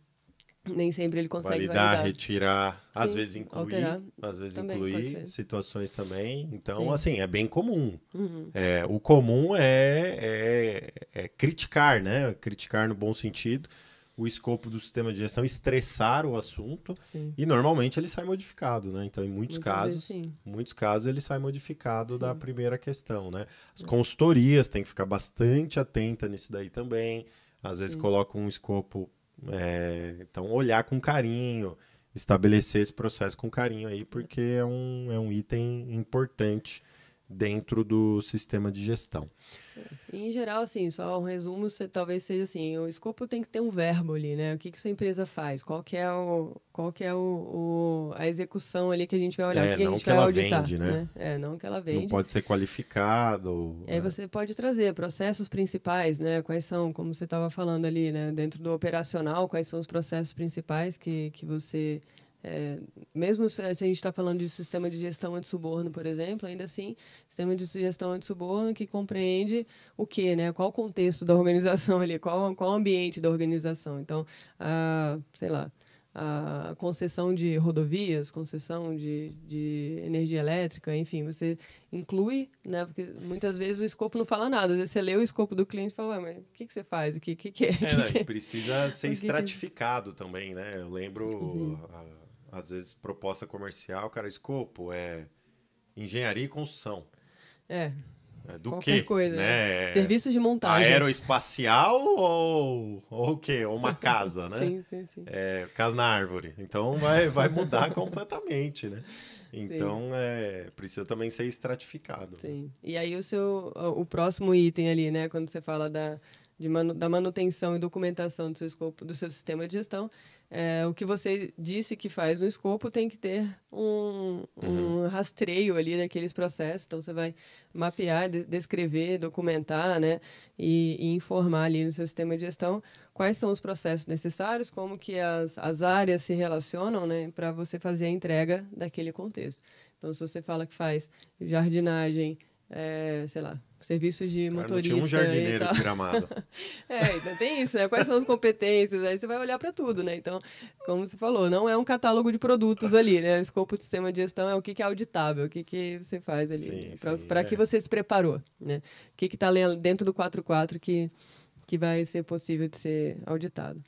nem sempre ele consegue validar, validar. retirar, Sim, às vezes incluir, alterar, às vezes incluir situações também. Então, Sim. assim, é bem comum. Uhum. É, o comum é, é, é criticar, né? Criticar no bom sentido o escopo do sistema de gestão, estressar o assunto sim. e normalmente ele sai modificado, né? Então, em muitos Muitas casos, vezes, muitos casos ele sai modificado sim. da primeira questão, né? As consultorias têm que ficar bastante atenta nisso daí também. Às vezes colocam um escopo, é, então olhar com carinho, estabelecer esse processo com carinho aí, porque é um, é um item importante dentro do sistema de gestão. Em geral, assim, só um resumo, você, talvez seja assim, o escopo tem que ter um verbo ali, né? O que, que sua empresa faz? Qual que é, o, qual que é o, o a execução ali que a gente vai olhar? É, o que, a gente que vai ela auditar, vende, né? né? É, não que ela vende. Não pode ser qualificado. Aí né? você pode trazer processos principais, né? Quais são, como você estava falando ali, né? Dentro do operacional, quais são os processos principais que, que você é, mesmo se a gente está falando de sistema de gestão anti-suborno, por exemplo, ainda assim, sistema de gestão anti-suborno que compreende o que, né? Qual o contexto da organização ali, qual, qual o ambiente da organização. Então, a, sei lá, a concessão de rodovias, concessão de, de energia elétrica, enfim, você inclui, né? Porque muitas vezes o escopo não fala nada. Às vezes você lê o escopo do cliente e fala, mas o que, que você faz? O que, que, que é? é, não, que precisa ser estratificado também, né? Eu lembro às vezes, proposta comercial, cara, escopo é engenharia e construção. É. é do que? coisa. Né? Serviços de montagem. Aeroespacial ou, ou o quê? Ou uma casa, né? sim, sim, sim. É, casa na árvore. Então vai, vai mudar completamente, né? Então é, precisa também ser estratificado. Sim. E aí o seu o próximo item ali, né? Quando você fala da, de manu, da manutenção e documentação do seu escopo, do seu sistema de gestão, é, o que você disse que faz no escopo tem que ter um, um uhum. rastreio ali daqueles processos. Então, você vai mapear, descrever, documentar, né? E, e, informar ali no seu sistema de gestão quais são os processos necessários, como que as, as áreas se relacionam, né? Para você fazer a entrega daquele contexto. Então, se você fala que faz jardinagem, é, sei lá, serviços de Cara, motorista. Não tinha um jardineiro de gramado. é, então tem isso, né? Quais são as competências? Aí você vai olhar para tudo, né? Então, como você falou, não é um catálogo de produtos ali, né? O escopo do sistema de gestão é o que, que é auditável, o que, que você faz ali, para é. que você se preparou, né? O que está dentro do 44 que, que vai ser possível de ser auditado.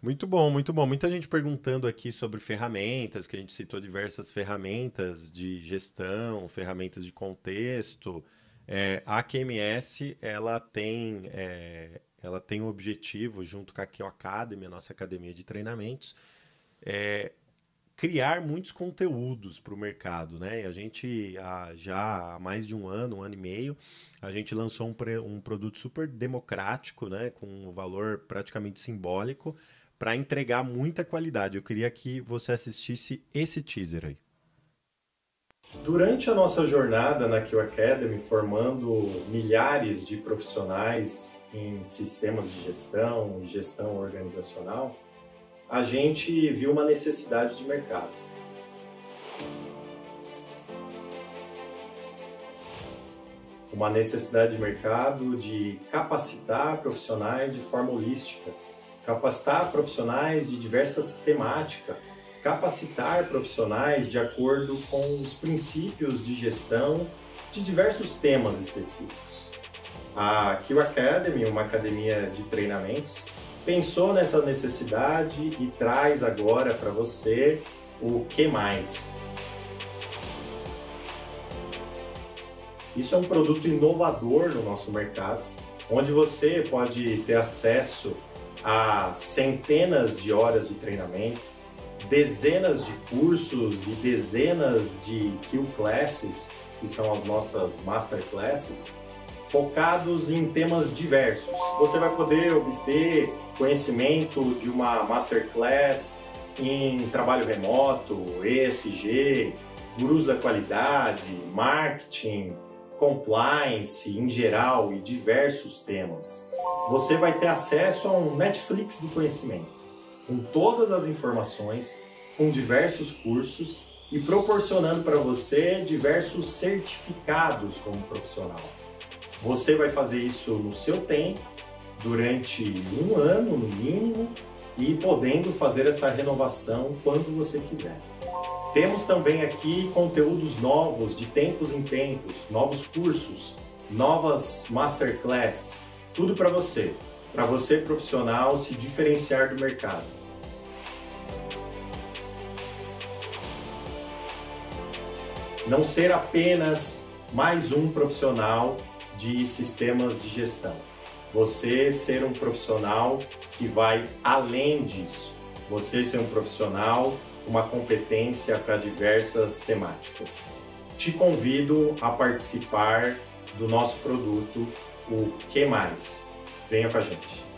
Muito bom, muito bom. Muita gente perguntando aqui sobre ferramentas, que a gente citou diversas ferramentas de gestão, ferramentas de contexto. É, a QMS, ela tem, é, ela tem o objetivo, junto com a Kio Academy, a nossa academia de treinamentos, é, criar muitos conteúdos para o mercado, né? A gente há, já há mais de um ano, um ano e meio, a gente lançou um, um produto super democrático, né? Com um valor praticamente simbólico, para entregar muita qualidade. Eu queria que você assistisse esse teaser aí. Durante a nossa jornada na Q Academy, formando milhares de profissionais em sistemas de gestão, gestão organizacional, a gente viu uma necessidade de mercado. Uma necessidade de mercado de capacitar profissionais de forma holística capacitar profissionais de diversas temáticas, capacitar profissionais de acordo com os princípios de gestão de diversos temas específicos. A Q Academy, uma academia de treinamentos, pensou nessa necessidade e traz agora para você o que mais. Isso é um produto inovador no nosso mercado, onde você pode ter acesso a centenas de horas de treinamento, dezenas de cursos e dezenas de Q classes, que são as nossas master classes, focados em temas diversos. Você vai poder obter conhecimento de uma masterclass em trabalho remoto, ESG, gurus da qualidade, marketing, compliance em geral e diversos temas. Você vai ter acesso a um Netflix do conhecimento, com todas as informações, com diversos cursos e proporcionando para você diversos certificados como profissional. Você vai fazer isso no seu tempo, durante um ano no mínimo, e podendo fazer essa renovação quando você quiser. Temos também aqui conteúdos novos de tempos em tempos, novos cursos, novas masterclass, tudo para você, para você profissional se diferenciar do mercado. Não ser apenas mais um profissional de sistemas de gestão. Você ser um profissional que vai além disso. Você ser um profissional uma competência para diversas temáticas. Te convido a participar do nosso produto, o Que Mais? Venha com a gente.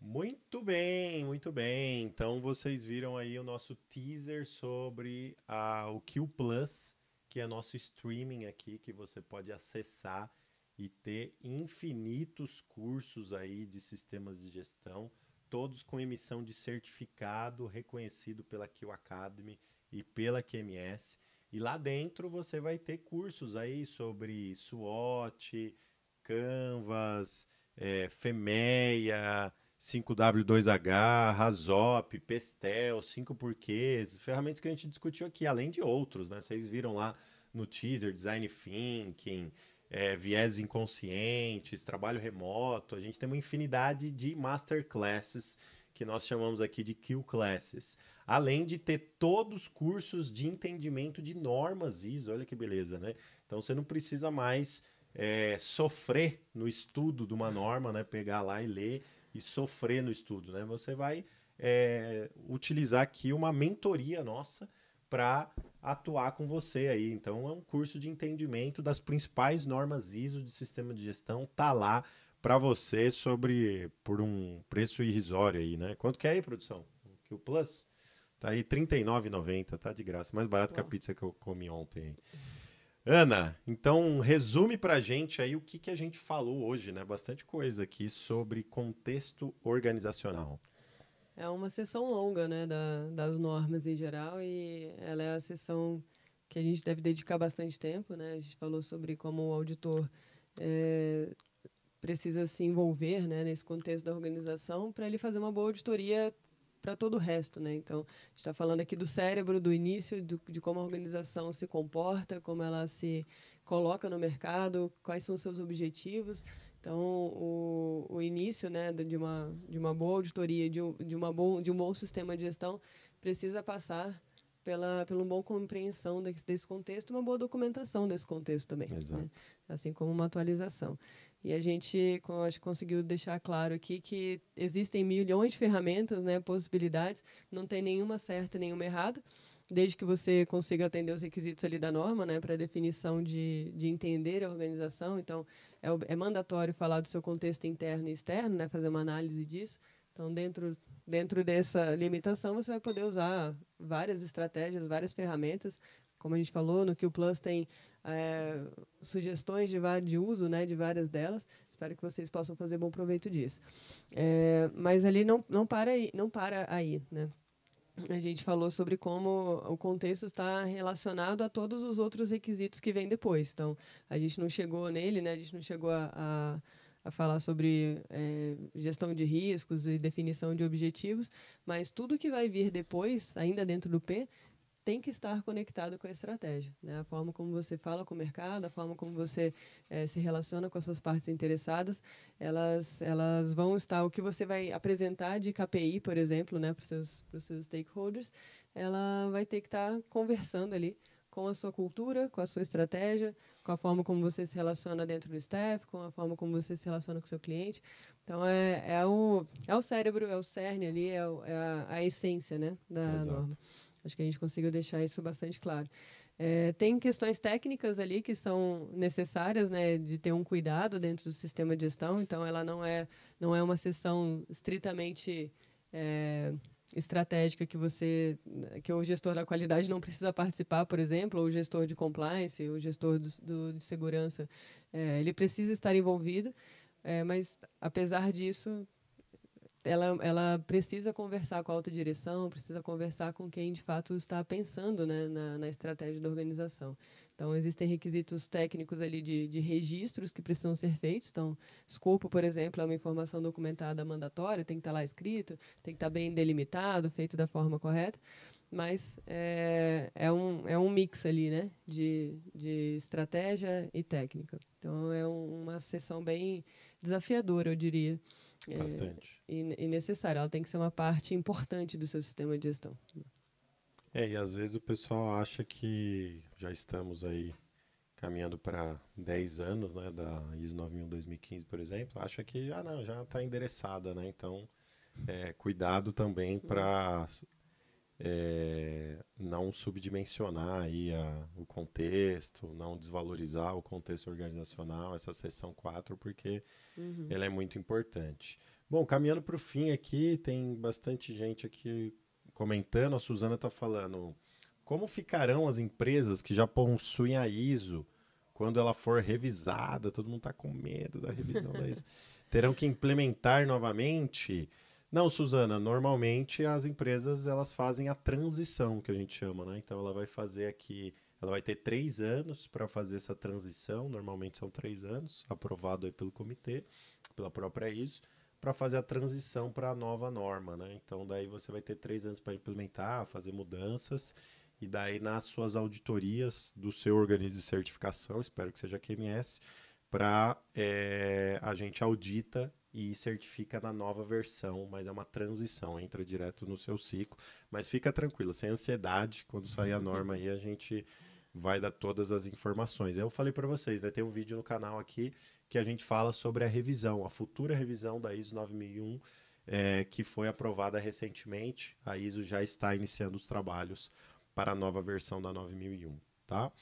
Muito bem, muito bem. Então vocês viram aí o nosso teaser sobre a, o Q Plus, que é nosso streaming aqui que você pode acessar e ter infinitos cursos aí de sistemas de gestão, todos com emissão de certificado reconhecido pela Q Academy e pela QMS. E lá dentro você vai ter cursos aí sobre SWOT, Canvas, é, FEMEA, 5W2H, Razop, Pestel, 5 porquês, ferramentas que a gente discutiu aqui, além de outros, né? Vocês viram lá no teaser, Design Thinking, é, viés inconscientes, trabalho remoto. A gente tem uma infinidade de masterclasses que nós chamamos aqui de Q Classes. Além de ter todos os cursos de entendimento de normas ISO, olha que beleza, né? Então você não precisa mais é, sofrer no estudo de uma norma, né? Pegar lá e ler e sofrer no estudo, né? Você vai é, utilizar aqui uma mentoria nossa para atuar com você aí. Então é um curso de entendimento das principais normas ISO de sistema de gestão, tá lá para você sobre por um preço irrisório aí, né? Quanto que é aí, produção? Que o Plus tá aí R$ 39,90, tá de graça, mais barato que a pizza que eu comi ontem. Ana, então resume para a gente aí o que, que a gente falou hoje, né? Bastante coisa aqui sobre contexto organizacional. É uma sessão longa, né, da, das normas em geral e ela é a sessão que a gente deve dedicar bastante tempo, né? A gente falou sobre como o auditor é, precisa se envolver, né, nesse contexto da organização para ele fazer uma boa auditoria para todo o resto, né? Então, está falando aqui do cérebro, do início, do, de como a organização se comporta, como ela se coloca no mercado, quais são seus objetivos. Então, o, o início, né, de uma de uma boa auditoria, de um, de uma bom de um bom sistema de gestão precisa passar pela pela uma boa compreensão desse, desse contexto, uma boa documentação desse contexto também, né? assim como uma atualização. E a gente acho, conseguiu deixar claro aqui que existem milhões de ferramentas, né, possibilidades, não tem nenhuma certa e nenhuma errada, desde que você consiga atender os requisitos ali da norma, né, para definição de, de entender a organização. Então, é, é mandatório falar do seu contexto interno e externo, né, fazer uma análise disso. Então, dentro, dentro dessa limitação, você vai poder usar várias estratégias, várias ferramentas. Como a gente falou, no Q Plus tem é, sugestões de, de uso né, de várias delas. Espero que vocês possam fazer bom proveito disso. É, mas ali não, não, para aí, não para aí. Né? A gente falou sobre como o contexto está relacionado a todos os outros requisitos que vêm depois. Então, a gente não chegou nele, né? a gente não chegou a, a a falar sobre é, gestão de riscos e definição de objetivos, mas tudo que vai vir depois, ainda dentro do P, tem que estar conectado com a estratégia. Né? A forma como você fala com o mercado, a forma como você é, se relaciona com as suas partes interessadas, elas, elas vão estar. O que você vai apresentar de KPI, por exemplo, né, para os seus, seus stakeholders, ela vai ter que estar conversando ali com a sua cultura, com a sua estratégia, com a forma como você se relaciona dentro do staff, com a forma como você se relaciona com o seu cliente. Então, é, é, o, é o cérebro, é o cerne ali, é, o, é a, a, essência né, da Exato. norma. Acho que a gente conseguiu deixar isso bastante claro. É, tem questões técnicas ali que são necessárias, né, de ter um cuidado dentro do sistema de gestão. Então, ela não é, não é uma sessão estritamente é, estratégica que você, que o gestor da qualidade não precisa participar, por exemplo, ou o gestor de compliance, o gestor do, do de segurança, é, ele precisa estar envolvido. É, mas apesar disso, ela, ela precisa conversar com a autodireção, precisa conversar com quem de fato está pensando né, na, na estratégia da organização. Então, existem requisitos técnicos ali de, de registros que precisam ser feitos. Então, escopo, por exemplo, é uma informação documentada mandatória, tem que estar lá escrito, tem que estar bem delimitado, feito da forma correta. Mas é, é, um, é um mix ali, né, de, de estratégia e técnica. Então, é um, uma sessão bem desafiadora, eu diria. Bastante. É, e, e necessária. Ela tem que ser uma parte importante do seu sistema de gestão. É, e às vezes o pessoal acha que já estamos aí caminhando para 10 anos, né, da ISO 9000-2015, por exemplo, acha que, ah, não, já está endereçada, né, então, é, cuidado também para é, não subdimensionar aí a, o contexto, não desvalorizar o contexto organizacional, essa seção 4, porque uhum. ela é muito importante. Bom, caminhando para o fim aqui, tem bastante gente aqui comentando, a Suzana está falando, como ficarão as empresas que já possuem a ISO quando ela for revisada? Todo mundo está com medo da revisão da ISO. Terão que implementar novamente? Não, Suzana, normalmente as empresas elas fazem a transição, que a gente chama, né? Então ela vai fazer aqui, ela vai ter três anos para fazer essa transição, normalmente são três anos, aprovado aí pelo comitê, pela própria ISO, para fazer a transição para a nova norma, né? Então daí você vai ter três anos para implementar, fazer mudanças, e daí nas suas auditorias do seu organismo de certificação, espero que seja QMS, para é, a gente audita e certifica na nova versão, mas é uma transição, entra direto no seu ciclo. Mas fica tranquilo, sem ansiedade, quando sair a norma aí a gente vai dar todas as informações. Eu falei para vocês, né, tem um vídeo no canal aqui que a gente fala sobre a revisão, a futura revisão da ISO 9001, é, que foi aprovada recentemente. A ISO já está iniciando os trabalhos para a nova versão da 9001, tá?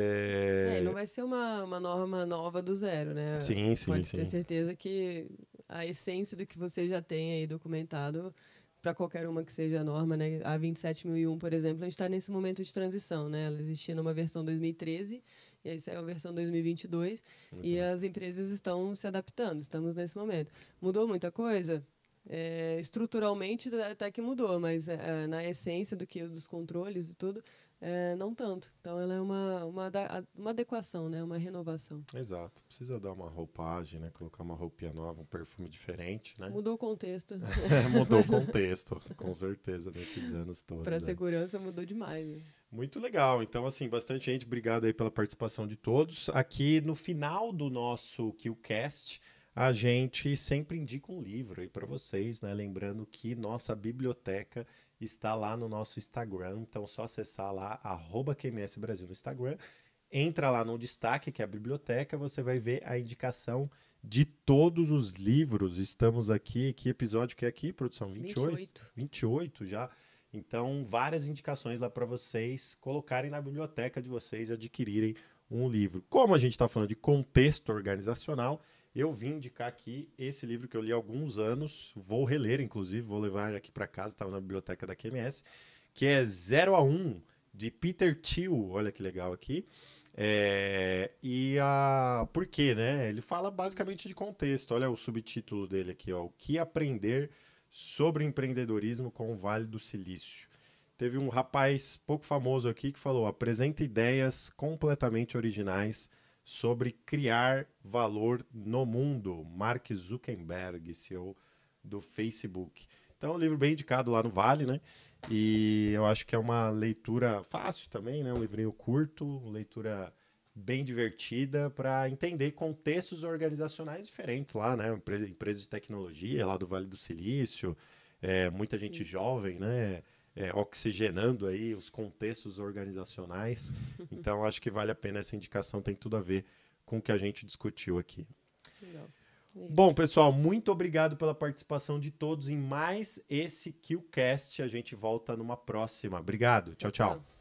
É... é... não vai ser uma, uma norma nova do zero, né? Sim, sim, Pode sim. ter certeza que a essência do que você já tem aí documentado para qualquer uma que seja a norma, né? A 27001, por exemplo, a gente está nesse momento de transição, né? Ela existia numa versão 2013 e aí saiu a versão 2022 Exato. e as empresas estão se adaptando, estamos nesse momento. Mudou muita coisa? É, estruturalmente até que mudou, mas é, na essência do que dos controles e tudo, é, não tanto. Então ela é uma, uma, uma adequação, né? uma renovação. Exato. Precisa dar uma roupagem, né? Colocar uma roupinha nova, um perfume diferente, né? Mudou o contexto. mudou o contexto, com certeza, nesses anos todos. Para a né? segurança mudou demais. Né? Muito legal. Então, assim, bastante gente. Obrigado aí pela participação de todos. Aqui no final do nosso KillCast, a gente sempre indica um livro aí para vocês, né? Lembrando que nossa biblioteca está lá no nosso Instagram, então só acessar lá, arroba QMS Brasil no Instagram, entra lá no destaque, que é a biblioteca, você vai ver a indicação de todos os livros. Estamos aqui, que episódio que é aqui, produção? 28? 28, 28 já. Então, várias indicações lá para vocês colocarem na biblioteca de vocês adquirirem um livro. Como a gente está falando de contexto organizacional, eu vim indicar aqui esse livro que eu li há alguns anos, vou reler, inclusive, vou levar aqui para casa, estava na biblioteca da QMS, que é 0 a 1, de Peter Thiel, olha que legal aqui. É, e a. Por quê, né? Ele fala basicamente de contexto. Olha o subtítulo dele aqui, ó. O que aprender sobre empreendedorismo com o Vale do Silício. Teve um rapaz pouco famoso aqui que falou: apresenta ideias completamente originais sobre criar valor no mundo. Mark Zuckerberg, CEO do Facebook. Então, é um livro bem indicado lá no Vale, né? E eu acho que é uma leitura fácil também, né? Um livrinho curto, leitura bem divertida para entender contextos organizacionais diferentes lá, né? Empresa, empresas de tecnologia lá do Vale do Silício, é, muita gente jovem, né? É, oxigenando aí os contextos organizacionais. Então, acho que vale a pena essa indicação, tem tudo a ver com o que a gente discutiu aqui. Legal. Bom, pessoal, muito obrigado pela participação de todos em mais esse QCast. A gente volta numa próxima. Obrigado. tchau. tchau. tchau.